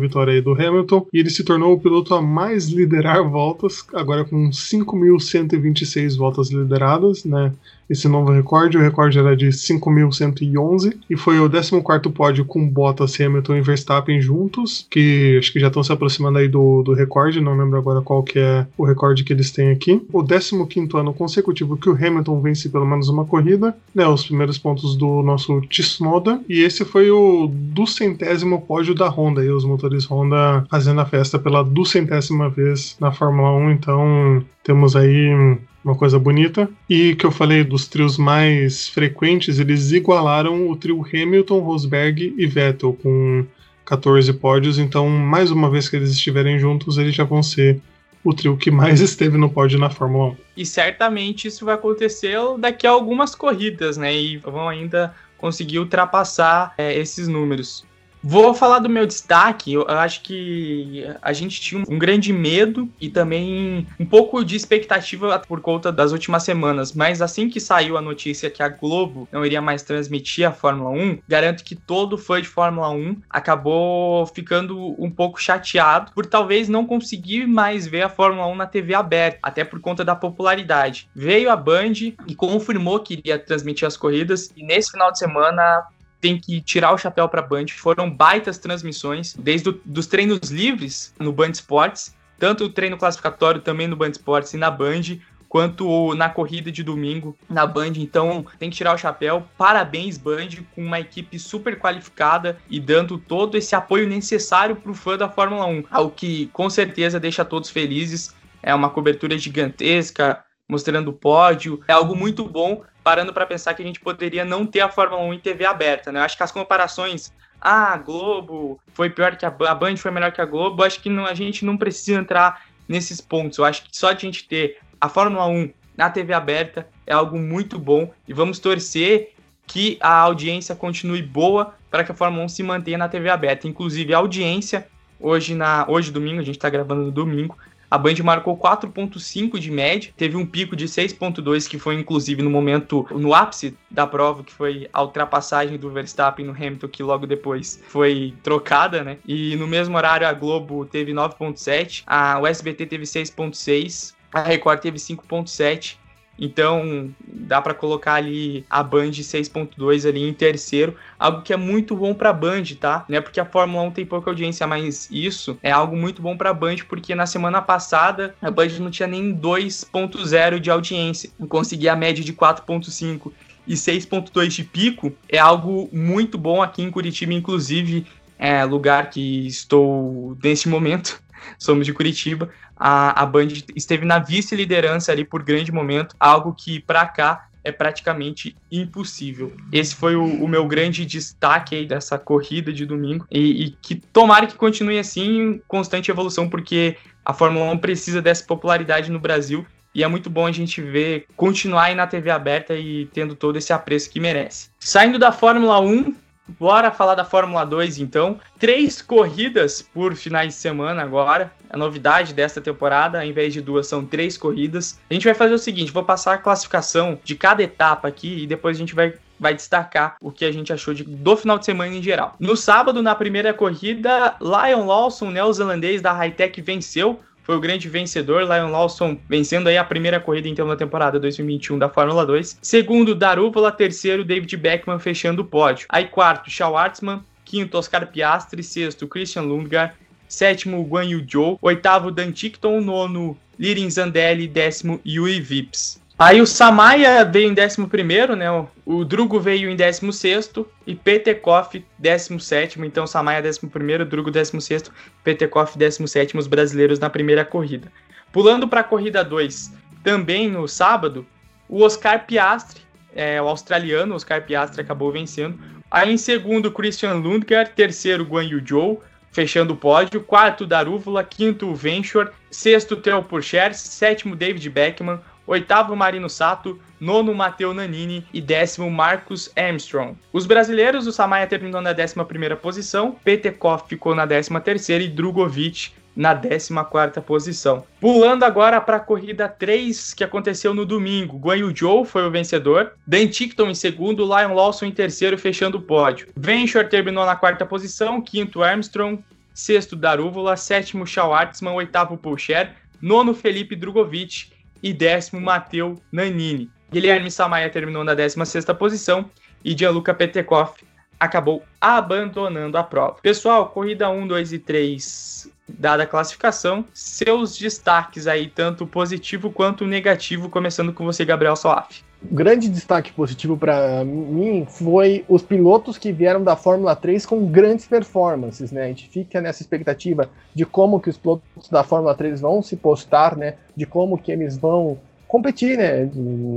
vitória aí do Hamilton, e ele se tornou o piloto a mais liderar voltas, agora com 5.126 voltas lideradas, né? Esse novo recorde. O recorde era de 5.111 e foi o 14 pódio com Bottas, Hamilton e Verstappen juntos, que acho que já estão se aproximando aí do, do recorde, não lembro agora qual que é o recorde que eles têm aqui. O 15 ano consecutivo que o Hamilton vence pelo menos uma corrida, né, os primeiros pontos do nosso Tsunoda, e esse foi o duzentésimo pódio da Honda, e os motores Honda fazendo a festa pela duzentésima vez na Fórmula 1, então temos aí uma coisa bonita. E que eu falei dos trios mais frequentes, eles igualaram o trio Hamilton, Rosberg e Vettel com 14 pódios. Então, mais uma vez que eles estiverem juntos, eles já vão ser o trio que mais (laughs) esteve no pódio na Fórmula 1. E certamente isso vai acontecer daqui a algumas corridas, né? E vão ainda conseguir ultrapassar é, esses números. Vou falar do meu destaque. Eu acho que a gente tinha um grande medo e também um pouco de expectativa por conta das últimas semanas. Mas assim que saiu a notícia que a Globo não iria mais transmitir a Fórmula 1, garanto que todo fã de Fórmula 1 acabou ficando um pouco chateado por talvez não conseguir mais ver a Fórmula 1 na TV aberta, até por conta da popularidade. Veio a Band e confirmou que iria transmitir as corridas e nesse final de semana tem que tirar o chapéu para Band. Foram baitas transmissões, desde os dos treinos livres no Band Sports, tanto o treino classificatório também no Band Sports e na Band, quanto na corrida de domingo na Band. Então tem que tirar o chapéu. Parabéns, Band, com uma equipe super qualificada e dando todo esse apoio necessário para o fã da Fórmula 1, algo que com certeza deixa todos felizes. É uma cobertura gigantesca, mostrando o pódio. É algo muito bom, parando para pensar que a gente poderia não ter a Fórmula 1 em TV aberta, né? Eu acho que as comparações, ah, a Globo foi pior que a, a Band, foi melhor que a Globo, acho que não, a gente não precisa entrar nesses pontos. Eu acho que só de a gente ter a Fórmula 1 na TV aberta é algo muito bom e vamos torcer que a audiência continue boa para que a Fórmula 1 se mantenha na TV aberta. Inclusive, a audiência hoje na hoje domingo, a gente está gravando no domingo, a Band marcou 4.5 de média, teve um pico de 6.2 que foi inclusive no momento no ápice da prova, que foi a ultrapassagem do Verstappen no Hamilton que logo depois foi trocada, né? E no mesmo horário a Globo teve 9.7, a USBT teve 6.6, a Record teve 5.7 então, dá para colocar ali a Band 6.2 ali em terceiro, algo que é muito bom para Band, tá? Não é porque a Fórmula 1 tem pouca audiência, mas isso é algo muito bom para Band porque na semana passada a Band não tinha nem 2.0 de audiência, conseguia a média de 4.5 e 6.2 de pico, é algo muito bom aqui em Curitiba, inclusive, é lugar que estou neste momento somos de Curitiba, a, a Band esteve na vice-liderança ali por grande momento, algo que para cá é praticamente impossível. Esse foi o, o, meu grande destaque aí dessa corrida de domingo e, e, que tomara que continue assim em constante evolução, porque a Fórmula 1 precisa dessa popularidade no Brasil e é muito bom a gente ver continuar aí na TV aberta e tendo todo esse apreço que merece. Saindo da Fórmula 1, Bora falar da Fórmula 2 então. Três corridas por finais de semana agora. A novidade desta temporada, ao invés de duas, são três corridas. A gente vai fazer o seguinte: vou passar a classificação de cada etapa aqui e depois a gente vai vai destacar o que a gente achou de, do final de semana em geral. No sábado, na primeira corrida, Lion Lawson, neozelandês da Hightech, venceu foi o grande vencedor, Lion Lawson vencendo aí a primeira corrida então da temporada 2021 da Fórmula 2. Segundo, Daruvala, terceiro, David Beckman fechando o pódio. Aí quarto, Schwartzman, quinto, Oscar Piastri, sexto, Christian Lundgaard, sétimo, Guan Yu Zhou, oitavo, Dan Tickton, nono, Lirin Zandelli, décimo, Yui Vips. Aí o Samaya veio em 11, né? O, Drugo veio em 16 e Petekoff 17. Então Samaya 11, Drugo 16, Petekoff 17, os brasileiros na primeira corrida. Pulando para a corrida 2, também no sábado, o Oscar Piastri, é, o australiano Oscar Piastri acabou vencendo. Aí em segundo, Christian Lundgaard, terceiro, Guan Yu Zhou, fechando o pódio, quarto, Darúvula, quinto, Venture, sexto, Theo Pourchaire, sétimo, David Beckman, oitavo Marino Sato, nono Matteo Nanini e décimo Marcus Armstrong. Os brasileiros, o Samaya terminou na décima primeira posição, Petekov ficou na décima terceira e Drugovic na 14 posição. Pulando agora para a corrida 3 que aconteceu no domingo. Guan Yu Zhou foi o vencedor, Dan Tickton em segundo, Lion Lawson em terceiro, fechando o pódio. Venture terminou na quarta posição, quinto Armstrong, sexto Darúvula, sétimo Schwartzman, oitavo Pulcher, nono Felipe Drugovic e décimo Mateu Nanini. Guilherme Samaia terminou na 16 posição e Gianluca Petekoff acabou abandonando a prova. Pessoal, corrida 1, 2 e 3, dada a classificação, seus destaques aí, tanto positivo quanto negativo, começando com você, Gabriel Soaf. Grande destaque positivo para mim foi os pilotos que vieram da Fórmula 3 com grandes performances, né? A gente fica nessa expectativa de como que os pilotos da Fórmula 3 vão se postar, né? De como que eles vão competir, né?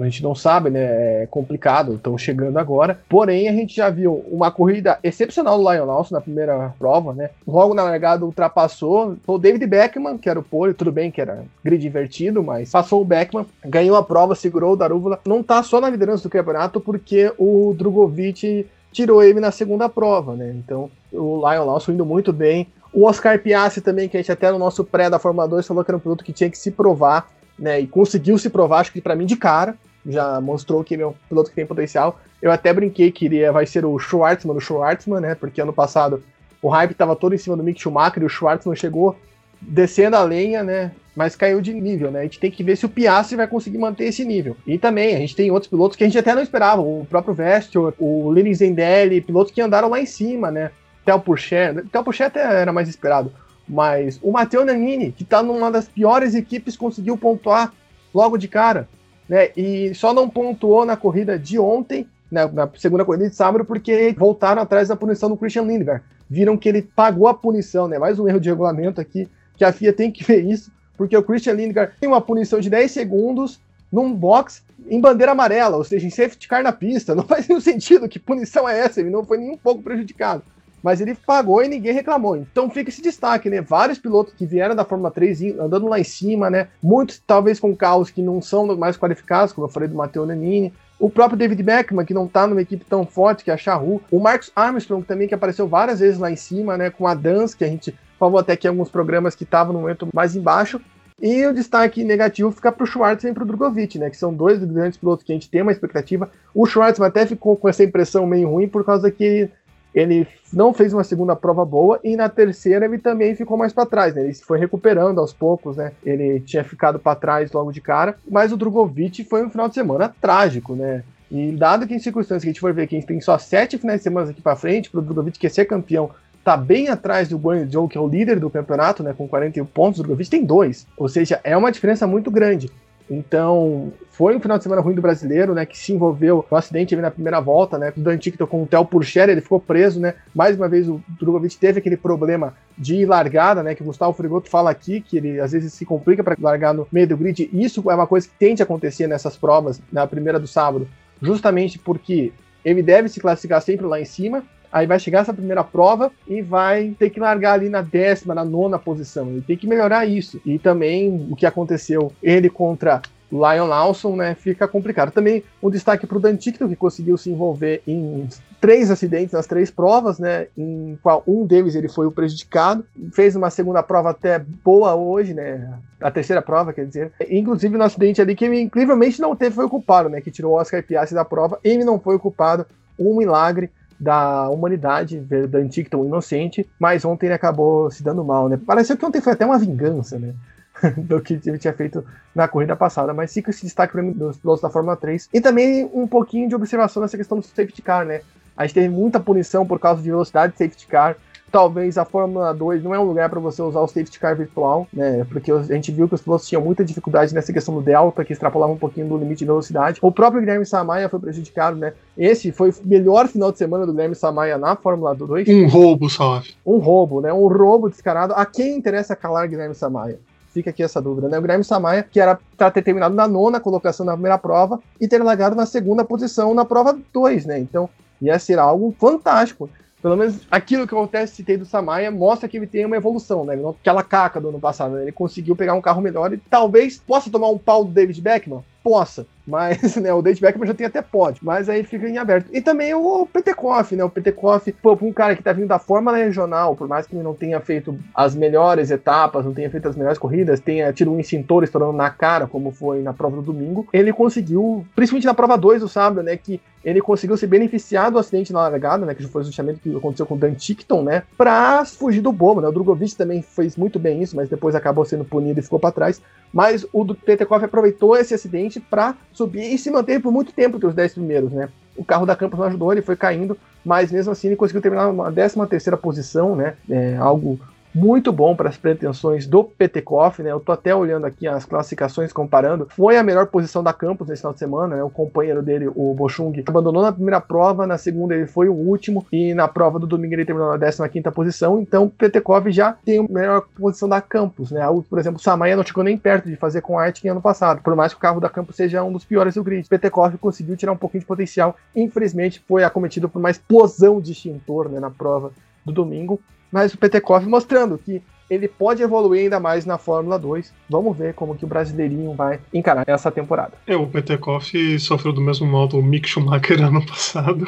A gente não sabe, né? É complicado, estão chegando agora. Porém, a gente já viu uma corrida excepcional do Lion Lawson na primeira prova, né? Logo na largada ultrapassou o David Beckman, que era o pole, tudo bem que era grid invertido, mas passou o Beckman, ganhou a prova, segurou o Darúvula. Não tá só na liderança do campeonato porque o Drogovic tirou ele na segunda prova, né? Então, o Lion Lawson indo muito bem. O Oscar Piastri também, que a gente até no nosso pré da Fórmula 2 falou que era um piloto que tinha que se provar né? E conseguiu se provar, acho que para mim de cara, já mostrou que ele é um piloto que tem potencial. Eu até brinquei que ele vai ser o Schwartzman, o Schwartzman, né? Porque ano passado o hype estava todo em cima do Mick Schumacher e o Schwartzman chegou descendo a lenha, né? Mas caiu de nível, né? A gente tem que ver se o Piastri vai conseguir manter esse nível. E também, a gente tem outros pilotos que a gente até não esperava. O próprio Vestor, o Lini Zendelli, pilotos que andaram lá em cima, né? Theo Pourchaire. Theo Pourchaire até era mais esperado. Mas o Matteo Nanini, que está numa das piores equipes, conseguiu pontuar logo de cara. Né? E só não pontuou na corrida de ontem, né, na segunda corrida de sábado, porque voltaram atrás da punição do Christian Lindbergh. Viram que ele pagou a punição, né? Mais um erro de regulamento aqui, que a FIA tem que (laughs) ver isso, porque o Christian Lindbergh tem uma punição de 10 segundos num box em bandeira amarela, ou seja, em safety car na pista. (laughs) Não faz nenhum sentido. Que punição é essa? Ele não foi nem um pouco prejudicado mas ele pagou e ninguém reclamou. Então fica esse destaque, né? Vários pilotos que vieram da Fórmula 3 andando lá em cima, né? Muitos talvez com carros que não são mais qualificados, como eu falei do Matteo Nanini. O próprio David Beckman, que não tá numa equipe tão forte que é a Charru. O Marcus Armstrong também, que apareceu várias vezes lá em cima, né? Com a Dance, que a gente falou até aqui em alguns programas que estavam no momento mais embaixo. E o destaque negativo fica para o Schwartzman e para o Drogovic, né? Que são dois grandes pilotos que a gente tem uma expectativa. O Schwartzman até ficou com essa impressão meio ruim por causa que ele não fez uma segunda prova boa e na terceira ele também ficou mais para trás, né? Ele se foi recuperando aos poucos, né? Ele tinha ficado para trás logo de cara, mas o Drogovic foi um final de semana trágico, né? E dado que em circunstâncias que a gente for ver que a gente tem só sete finais de semana aqui para frente, para o Drogovic que ser campeão tá bem atrás do Guanyu Zhou, que é o líder do campeonato, né, com 41 pontos, o Drogovic tem dois, ou seja, é uma diferença muito grande. Então, foi um final de semana ruim do brasileiro, né? Que se envolveu no acidente na primeira volta, né? Do Anticto com o Theo Purcher, ele ficou preso, né? Mais uma vez o Drogovic teve aquele problema de largada, né? Que o Gustavo Frigoto fala aqui, que ele às vezes se complica para largar no meio do grid. Isso é uma coisa que tende a acontecer nessas provas, na primeira do sábado, justamente porque ele deve se classificar sempre lá em cima, Aí vai chegar essa primeira prova e vai ter que largar ali na décima, na nona posição. Ele tem que melhorar isso. E também o que aconteceu ele contra Lion Lawson, né, fica complicado. Também um destaque para o Danticto, que conseguiu se envolver em três acidentes nas três provas, né, em qual um deles ele foi o prejudicado. Fez uma segunda prova até boa hoje, né, a terceira prova, quer dizer. Inclusive no acidente ali que ele incrivelmente não teve foi o culpado, né, que tirou o Oscar Piastri da prova. Ele não foi o culpado, um milagre da humanidade, da Anticton inocente, mas ontem ele acabou se dando mal, né? Pareceu que ontem foi até uma vingança, né? (laughs) do que ele tinha feito na corrida passada, mas fica esse destaque para mim dos pilotos da Fórmula 3 e também um pouquinho de observação nessa questão do safety car, né? A gente teve muita punição por causa de velocidade de safety car, talvez a Fórmula 2 não é um lugar para você usar o safety car virtual, né? Porque a gente viu que os pilotos tinham muita dificuldade nessa questão do delta, que extrapolava um pouquinho do limite de velocidade. O próprio Guilherme Samaia foi prejudicado, né? Esse foi o melhor final de semana do Guilherme Samaia na Fórmula 2. Um roubo, salve. Um roubo, né? Um roubo descarado. A quem interessa calar Guilherme Samaia? Fica aqui essa dúvida, né? O Guilherme Samaia, que era para ter terminado na nona colocação na primeira prova e ter largado na segunda posição na prova 2, né? Então, ia ser algo fantástico. Pelo menos aquilo que até citei do Samaia mostra que ele tem uma evolução, né? Aquela caca do ano passado, né? Ele conseguiu pegar um carro melhor e talvez possa tomar um pau do David Beckman? Possa. Mas, (laughs) né, o David Beckman já tem até pode, mas aí fica em aberto. E também o Petekoff, né? O Petekoff, pô, um cara que tá vindo da Fórmula Regional, por mais que ele não tenha feito as melhores etapas, não tenha feito as melhores corridas, tenha tido um extintor estourando na cara, como foi na prova do domingo, ele conseguiu, principalmente na prova 2 do sábado, né, que ele conseguiu se beneficiar do acidente na largada, né, que foi justamente o que aconteceu com o Dan Tickton, né, pra fugir do bobo, né, o Drogovic também fez muito bem isso, mas depois acabou sendo punido e ficou para trás, mas o Petekoff aproveitou esse acidente para subir e se manter por muito tempo entre os 10 primeiros, né? O carro da Campos não ajudou, ele foi caindo, mas mesmo assim ele conseguiu terminar uma 13 terceira posição, né? É algo muito bom para as pretensões do Petekoff, né? Eu tô até olhando aqui as classificações comparando. Foi a melhor posição da Campos nesse final de semana, né? O companheiro dele, o Bochung, abandonou na primeira prova, na segunda ele foi o último e na prova do domingo ele terminou na 15 posição. Então, Petekov já tem a melhor posição da Campos, né? Por exemplo, Samaia não chegou nem perto de fazer com a Arte ano passado, por mais que o carro da Campos seja um dos piores do grid. Petekov conseguiu tirar um pouquinho de potencial. Infelizmente, foi acometido por uma explosão de extintor, né, na prova do domingo mas o Petekov mostrando que ele pode evoluir ainda mais na Fórmula 2. Vamos ver como que o brasileirinho vai encarar essa temporada. É, o Petekoff sofreu do mesmo modo o Mick Schumacher ano passado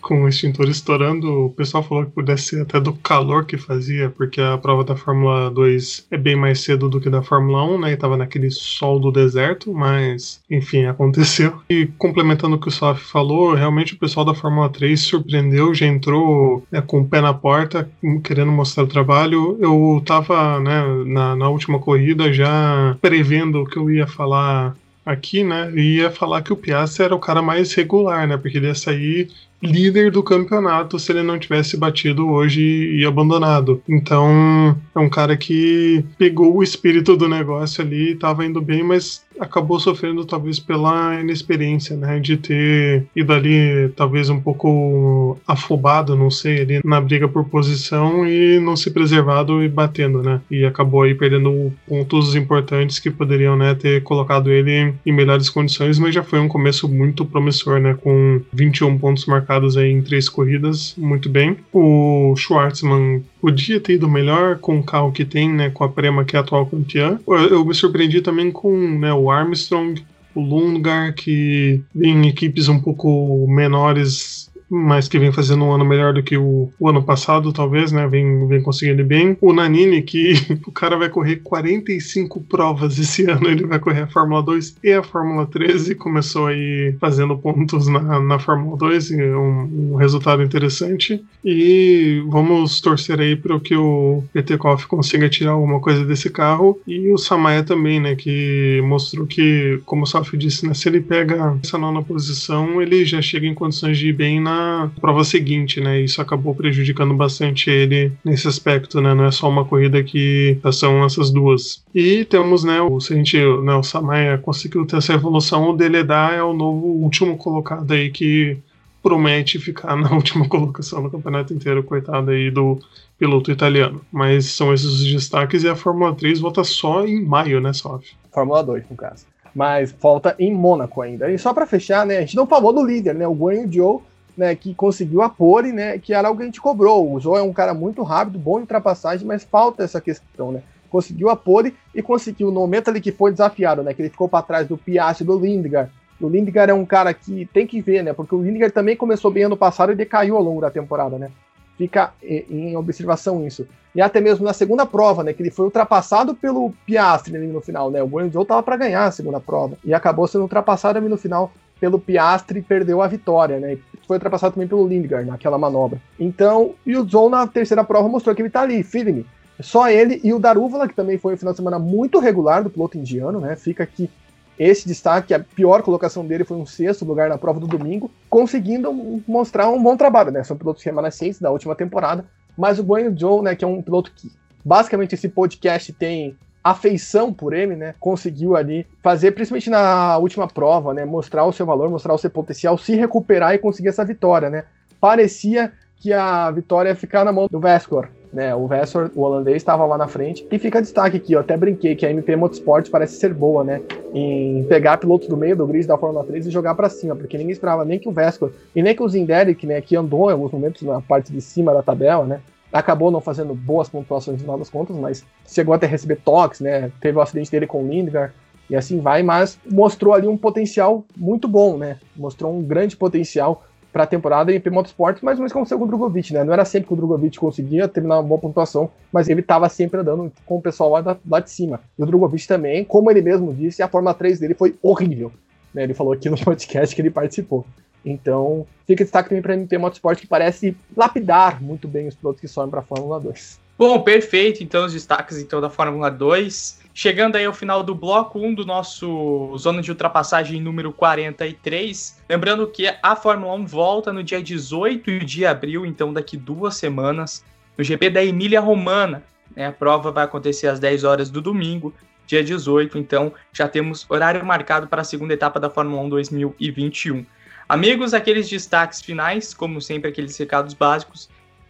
com o extintor estourando, o pessoal falou que pudesse ser até do calor que fazia, porque a prova da Fórmula 2 é bem mais cedo do que da Fórmula 1, né? E tava naquele sol do deserto, mas enfim, aconteceu. E complementando o que o Saf falou, realmente o pessoal da Fórmula 3 surpreendeu, já entrou né, com o pé na porta, querendo mostrar o trabalho. Eu tava né, na, na última corrida já prevendo o que eu ia falar aqui, né, ia falar que o Piastri era o cara mais regular, né, porque ele ia sair líder do campeonato se ele não tivesse batido hoje e abandonado. Então, é um cara que pegou o espírito do negócio ali, estava indo bem, mas acabou sofrendo talvez pela inexperiência, né, de ter ido ali talvez um pouco afobado, não sei, ali na briga por posição e não se preservado e batendo, né, e acabou aí perdendo pontos importantes que poderiam, né, ter colocado ele em melhores condições, mas já foi um começo muito promissor, né, com 21 pontos marcados aí em três corridas, muito bem. O Schwartzman podia ter ido melhor com o carro que tem, né, com a Prema que é a atual campeã. Eu, me surpreendi também com né, o Armstrong, o Lundgar, que em equipes um pouco menores mas que vem fazendo um ano melhor do que o, o, ano passado, talvez, né? Vem, vem conseguindo bem. O Nanini, que (laughs) o cara vai correr 45 provas esse (laughs) ano, ele vai correr a Fórmula 2 e a Fórmula 13, começou aí fazendo pontos na, na Fórmula 2, um, um resultado interessante. E vamos torcer aí para que o Petekoff consiga tirar alguma coisa desse carro. E o Samaia também, né? Que mostrou que, como o Saf disse, né, se ele pega essa nona posição, ele já chega em condições de ir bem na prova seguinte, né? Isso acabou prejudicando bastante ele nesse aspecto, né? Não é só uma corrida que são essas duas. E temos, né, o, se a gente, né, o Samaya conseguiu ter essa evolução, o Deledá é o novo último colocado aí que promete ficar (laughs) na última colocação no campeonato inteiro, coitado aí do piloto italiano. Mas são esses os destaques e a Fórmula 3 volta só em maio, né, Sof? Fórmula 2, no caso. Mas falta em Mônaco ainda. E só para fechar, né, a gente não falou do líder, né, o Guanyu Joe né, que conseguiu a pole, né, que era algo que gente cobrou. O Joe é um cara muito rápido, bom de ultrapassagem, mas falta essa questão, né? Conseguiu a pole e conseguiu no momento ali que foi desafiado, né, que ele ficou para trás do Piastri do Lindgren. O Lindgren é um cara que tem que ver, né, porque o Lindgren também começou bem ano passado e decaiu ao longo da temporada, né? Fica em observação isso. E até mesmo na segunda prova, né, que ele foi ultrapassado pelo Piastri ali no final, né? O Guanyu estava para ganhar a segunda prova e acabou sendo ultrapassado ali no final pelo Piastri e perdeu a vitória, né? Foi ultrapassado também pelo Lindgren naquela manobra. Então, e o Zhou na terceira prova mostrou que ele tá ali, firme. Só ele e o Daruvala, que também foi um final de semana muito regular do piloto indiano, né? Fica aqui esse destaque, a pior colocação dele foi um sexto lugar na prova do domingo, conseguindo mostrar um bom trabalho, né? São pilotos remanescentes da última temporada, Mas o Guanyu Zhou, né, que é um piloto que basicamente esse podcast tem afeição por ele, né? Conseguiu ali fazer, principalmente na última prova, né? Mostrar o seu valor, mostrar o seu potencial, se recuperar e conseguir essa vitória, né? Parecia que a vitória ia ficar na mão do Vescor, né? O Vescor, o holandês, estava lá na frente. E fica destaque aqui, eu até brinquei que a MP Motorsport parece ser boa, né? Em pegar pilotos do meio do grid da Fórmula 3 e jogar para cima, porque ninguém esperava nem que o Vescor e nem que o Zinderic, né? Que andou em alguns momentos na parte de cima da tabela, né? Acabou não fazendo boas pontuações no final das contas, mas chegou até receber toques, né? Teve o acidente dele com o Lindgren e assim vai, mas mostrou ali um potencial muito bom, né? Mostrou um grande potencial para a temporada em Motorsport, mas não aconteceu com o Drogovic, né? Não era sempre que o Drogovic conseguia terminar uma boa pontuação, mas ele estava sempre andando com o pessoal lá, da, lá de cima. E o Drogovic também, como ele mesmo disse, a Fórmula 3 dele foi horrível. Né? Ele falou aqui no (laughs) podcast que ele participou. Então, fica destaque também para a MT Motorsport, que parece lapidar muito bem os pilotos que sobem para a Fórmula 2. Bom, perfeito. Então, os destaques então da Fórmula 2. Chegando aí ao final do bloco 1 do nosso Zona de Ultrapassagem número 43. Lembrando que a Fórmula 1 volta no dia 18 de abril, então daqui duas semanas, no GP da Emília Romana. Né? A prova vai acontecer às 10 horas do domingo, dia 18, então já temos horário marcado para a segunda etapa da Fórmula 1 2021. Amigos, aqueles destaques finais, como sempre, aqueles recados básicos.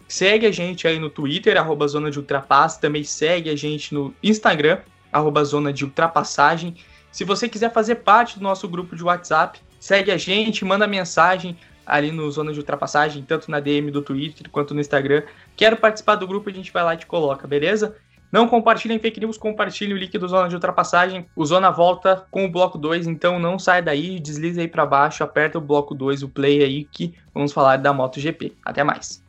Segue a gente aí no Twitter, arroba Zona de Ultrapasse. Também segue a gente no Instagram, arroba Zona de Ultrapassagem. Se você quiser fazer parte do nosso grupo de WhatsApp, segue a gente, manda mensagem ali no Zona de Ultrapassagem, tanto na DM do Twitter quanto no Instagram. Quero participar do grupo, a gente vai lá e te coloca, beleza? Não compartilhem fake news, compartilhem o link do Zona de Ultrapassagem. O Zona volta com o bloco 2, então não sai daí, desliza aí para baixo, aperta o bloco 2, o play aí, que vamos falar da MotoGP. Até mais.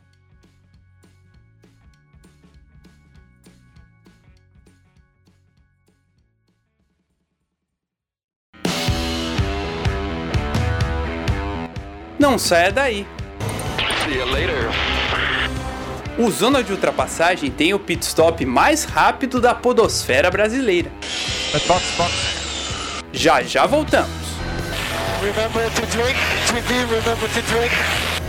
Não saia daí. See you later. O Zona de Ultrapassagem tem o pit stop mais rápido da podosfera brasileira. Já já voltamos. Remember to drink, to be, remember to drink.